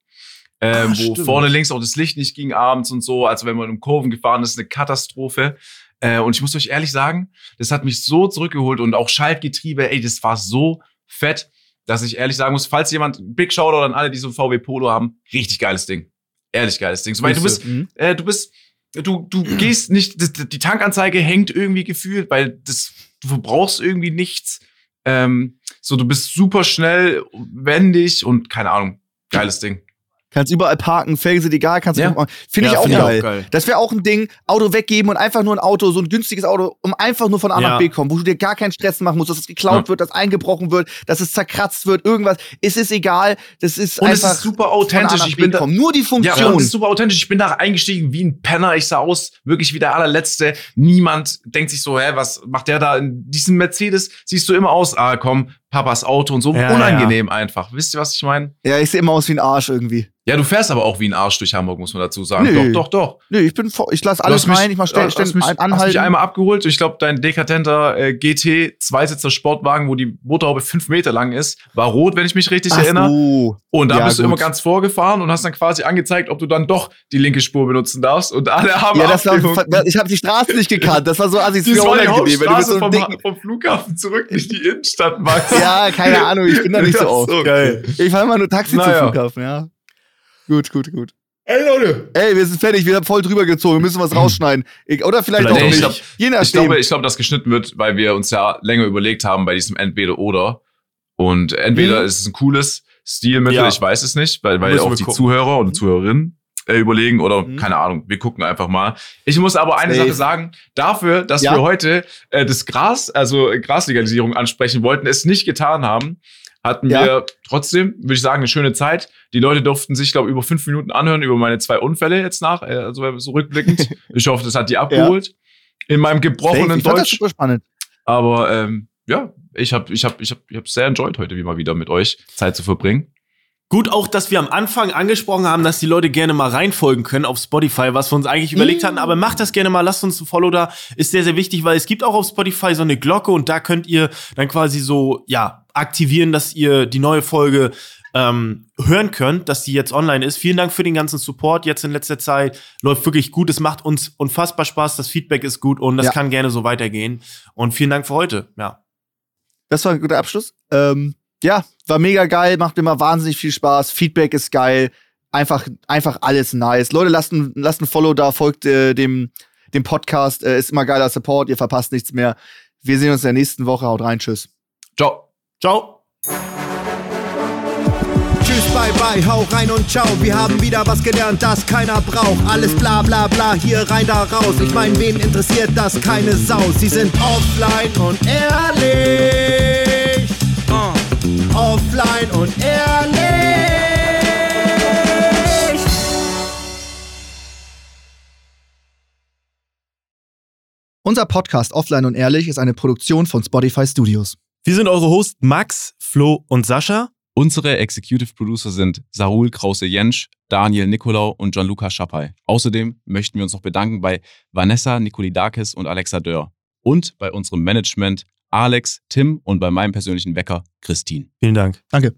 Ähm, Ah, wo stimmt. vorne links auch das Licht nicht ging abends und so. Also wenn man um Kurven gefahren ist, eine Katastrophe. Äh, und ich muss euch ehrlich sagen, das hat mich so zurückgeholt und auch Schaltgetriebe, ey, das war so fett, dass ich ehrlich sagen muss, falls jemand, Big Shoutout an alle, die so ein VW Polo haben, richtig geiles Ding. Ehrlich geiles Ding. So, weil du bist, Mhm. äh, du bist, du, du gehst nicht, die Tankanzeige hängt irgendwie gefühlt, weil das, du verbrauchst irgendwie nichts. Ähm, so, du bist super schnell, wendig und keine Ahnung, geiles Ding. Kannst überall parken, Felgen sind egal, kannst du Ja. Finde ich Ja, auch find ich auch geil. geil. Das wäre auch ein Ding, Auto weggeben und einfach nur ein Auto, so ein günstiges Auto, um einfach nur von A Ja. nach B kommen, wo du dir gar keinen Stress machen musst, dass es geklaut Ja. wird, dass eingebrochen wird, dass es zerkratzt wird, irgendwas. Es ist egal, das ist Und es einfach ist super authentisch. Ich bin da. Nur die Ja, Funktion. und es ist super authentisch. Ich bin da eingestiegen wie ein Penner. Ich sah aus wirklich wie der allerletzte. Niemand denkt sich so, hä, was macht der da in diesem Mercedes? Siehst du immer aus, ah, komm, Papas Auto und so. Ja, Unangenehm einfach. Wisst ihr, was ich meine? ja, ich sehe immer aus wie ein Arsch irgendwie. Ja, du fährst aber auch wie ein Arsch durch Hamburg, muss man dazu sagen. Nö. Doch, doch, doch. Nee, ich bin vor, ich lasse alles rein, ich mach ständig hast mich, ständig hast mich anhalten. einmal abgeholt. Ich glaube, dein dekadenter äh, GT Zweisitzer Sportwagen, wo die Motorhaube fünf Meter lang ist, war rot, wenn ich mich richtig Ach erinnere. so. Und da Ja, bist du gut. immer ganz vorgefahren und hast dann quasi angezeigt, ob du dann doch die linke Spur benutzen darfst. Und alle haben Ja, das war, ich habe die Straße nicht gekannt. Das war so assis Das war die unangenehm, wenn du mit so Hauptstraße vom, vom Flughafen zurück, nicht die Innenstadt, Max. Ja, keine Ahnung, ich bin da nicht so oft. so. Geil. Ich fahre immer nur Taxi Naja. zum Flughafen, ja. Gut, gut, gut. Ey, Leute. Ey, wir sind fertig, wir haben voll drüber gezogen, wir müssen was rausschneiden. Ich, oder vielleicht, Vielleicht auch auch nicht. nicht. Je Ich nachdem. glaube, ich glaube, dass geschnitten wird, weil wir uns ja länger überlegt haben bei diesem Entweder-Oder. Und entweder Mhm. ist es ein cooles Stilmittel, Ja. ich weiß es nicht, weil, weil auch die gucken. Zuhörer und Zuhörerinnen äh, überlegen oder Mhm. keine Ahnung, wir gucken einfach mal. Ich muss aber eine Safe. Sache sagen, dafür, dass Ja. wir heute äh, das Gras, also Graslegalisierung ansprechen wollten, es nicht getan haben, hatten Ja. wir trotzdem, würde ich sagen, eine schöne Zeit. Die Leute durften sich, glaube ich, über fünf Minuten anhören über meine zwei Unfälle jetzt nach, äh, also so rückblickend. ich hoffe, das hat die abgeholt. In meinem gebrochenen Ich fand das Deutsch. super spannend. Aber ähm, ja, ich habe ich hab, ich hab, ich hab sehr enjoyed heute wie mal wieder mit euch Zeit zu verbringen. Gut auch, dass wir am Anfang angesprochen haben, dass die Leute gerne mal reinfolgen können auf Spotify, was wir uns eigentlich überlegt hatten. Aber macht das gerne mal, lasst uns ein Follow da. Ist sehr, sehr wichtig, weil es gibt auch auf Spotify so eine Glocke und da könnt ihr dann quasi so, ja, aktivieren, dass ihr die neue Folge ähm, hören könnt, dass die jetzt online ist. Vielen Dank für den ganzen Support jetzt in letzter Zeit. Läuft wirklich gut. Es macht uns unfassbar Spaß. Das Feedback ist gut und das Ja. kann gerne so weitergehen. Und vielen Dank für heute. Ja. Das war ein guter Abschluss. Ähm, ja, war mega geil, macht immer wahnsinnig viel Spaß. Feedback ist geil. Einfach, einfach alles nice. Leute, lasst ein, lasst ein Follow da, folgt äh, dem, dem Podcast. Äh, ist immer geiler Support, ihr verpasst nichts mehr. Wir sehen uns in der nächsten Woche. Haut rein, tschüss. Ciao. Ciao. Tschüss, bye bye, hau rein und ciao. Wir haben wieder was gelernt, das keiner braucht. Alles bla bla bla, hier rein, da raus. Ich mein, wen interessiert das? Keine Sau. Sie sind offline und ehrlich. Offline und ehrlich. Unser Podcast Offline und Ehrlich ist eine Produktion von Spotify Studios. Wir sind eure Hosts Max, Flo und Sascha. Unsere Executive Producer sind Sarul Krause-Jensch, Daniel Nicolau und Gianluca Schappay. Außerdem möchten wir uns noch bedanken bei Vanessa Nikolidakis und Alexa Dörr. Und bei unserem Management Alex, Tim und bei meinem persönlichen Wecker Christine. Vielen Dank. Danke.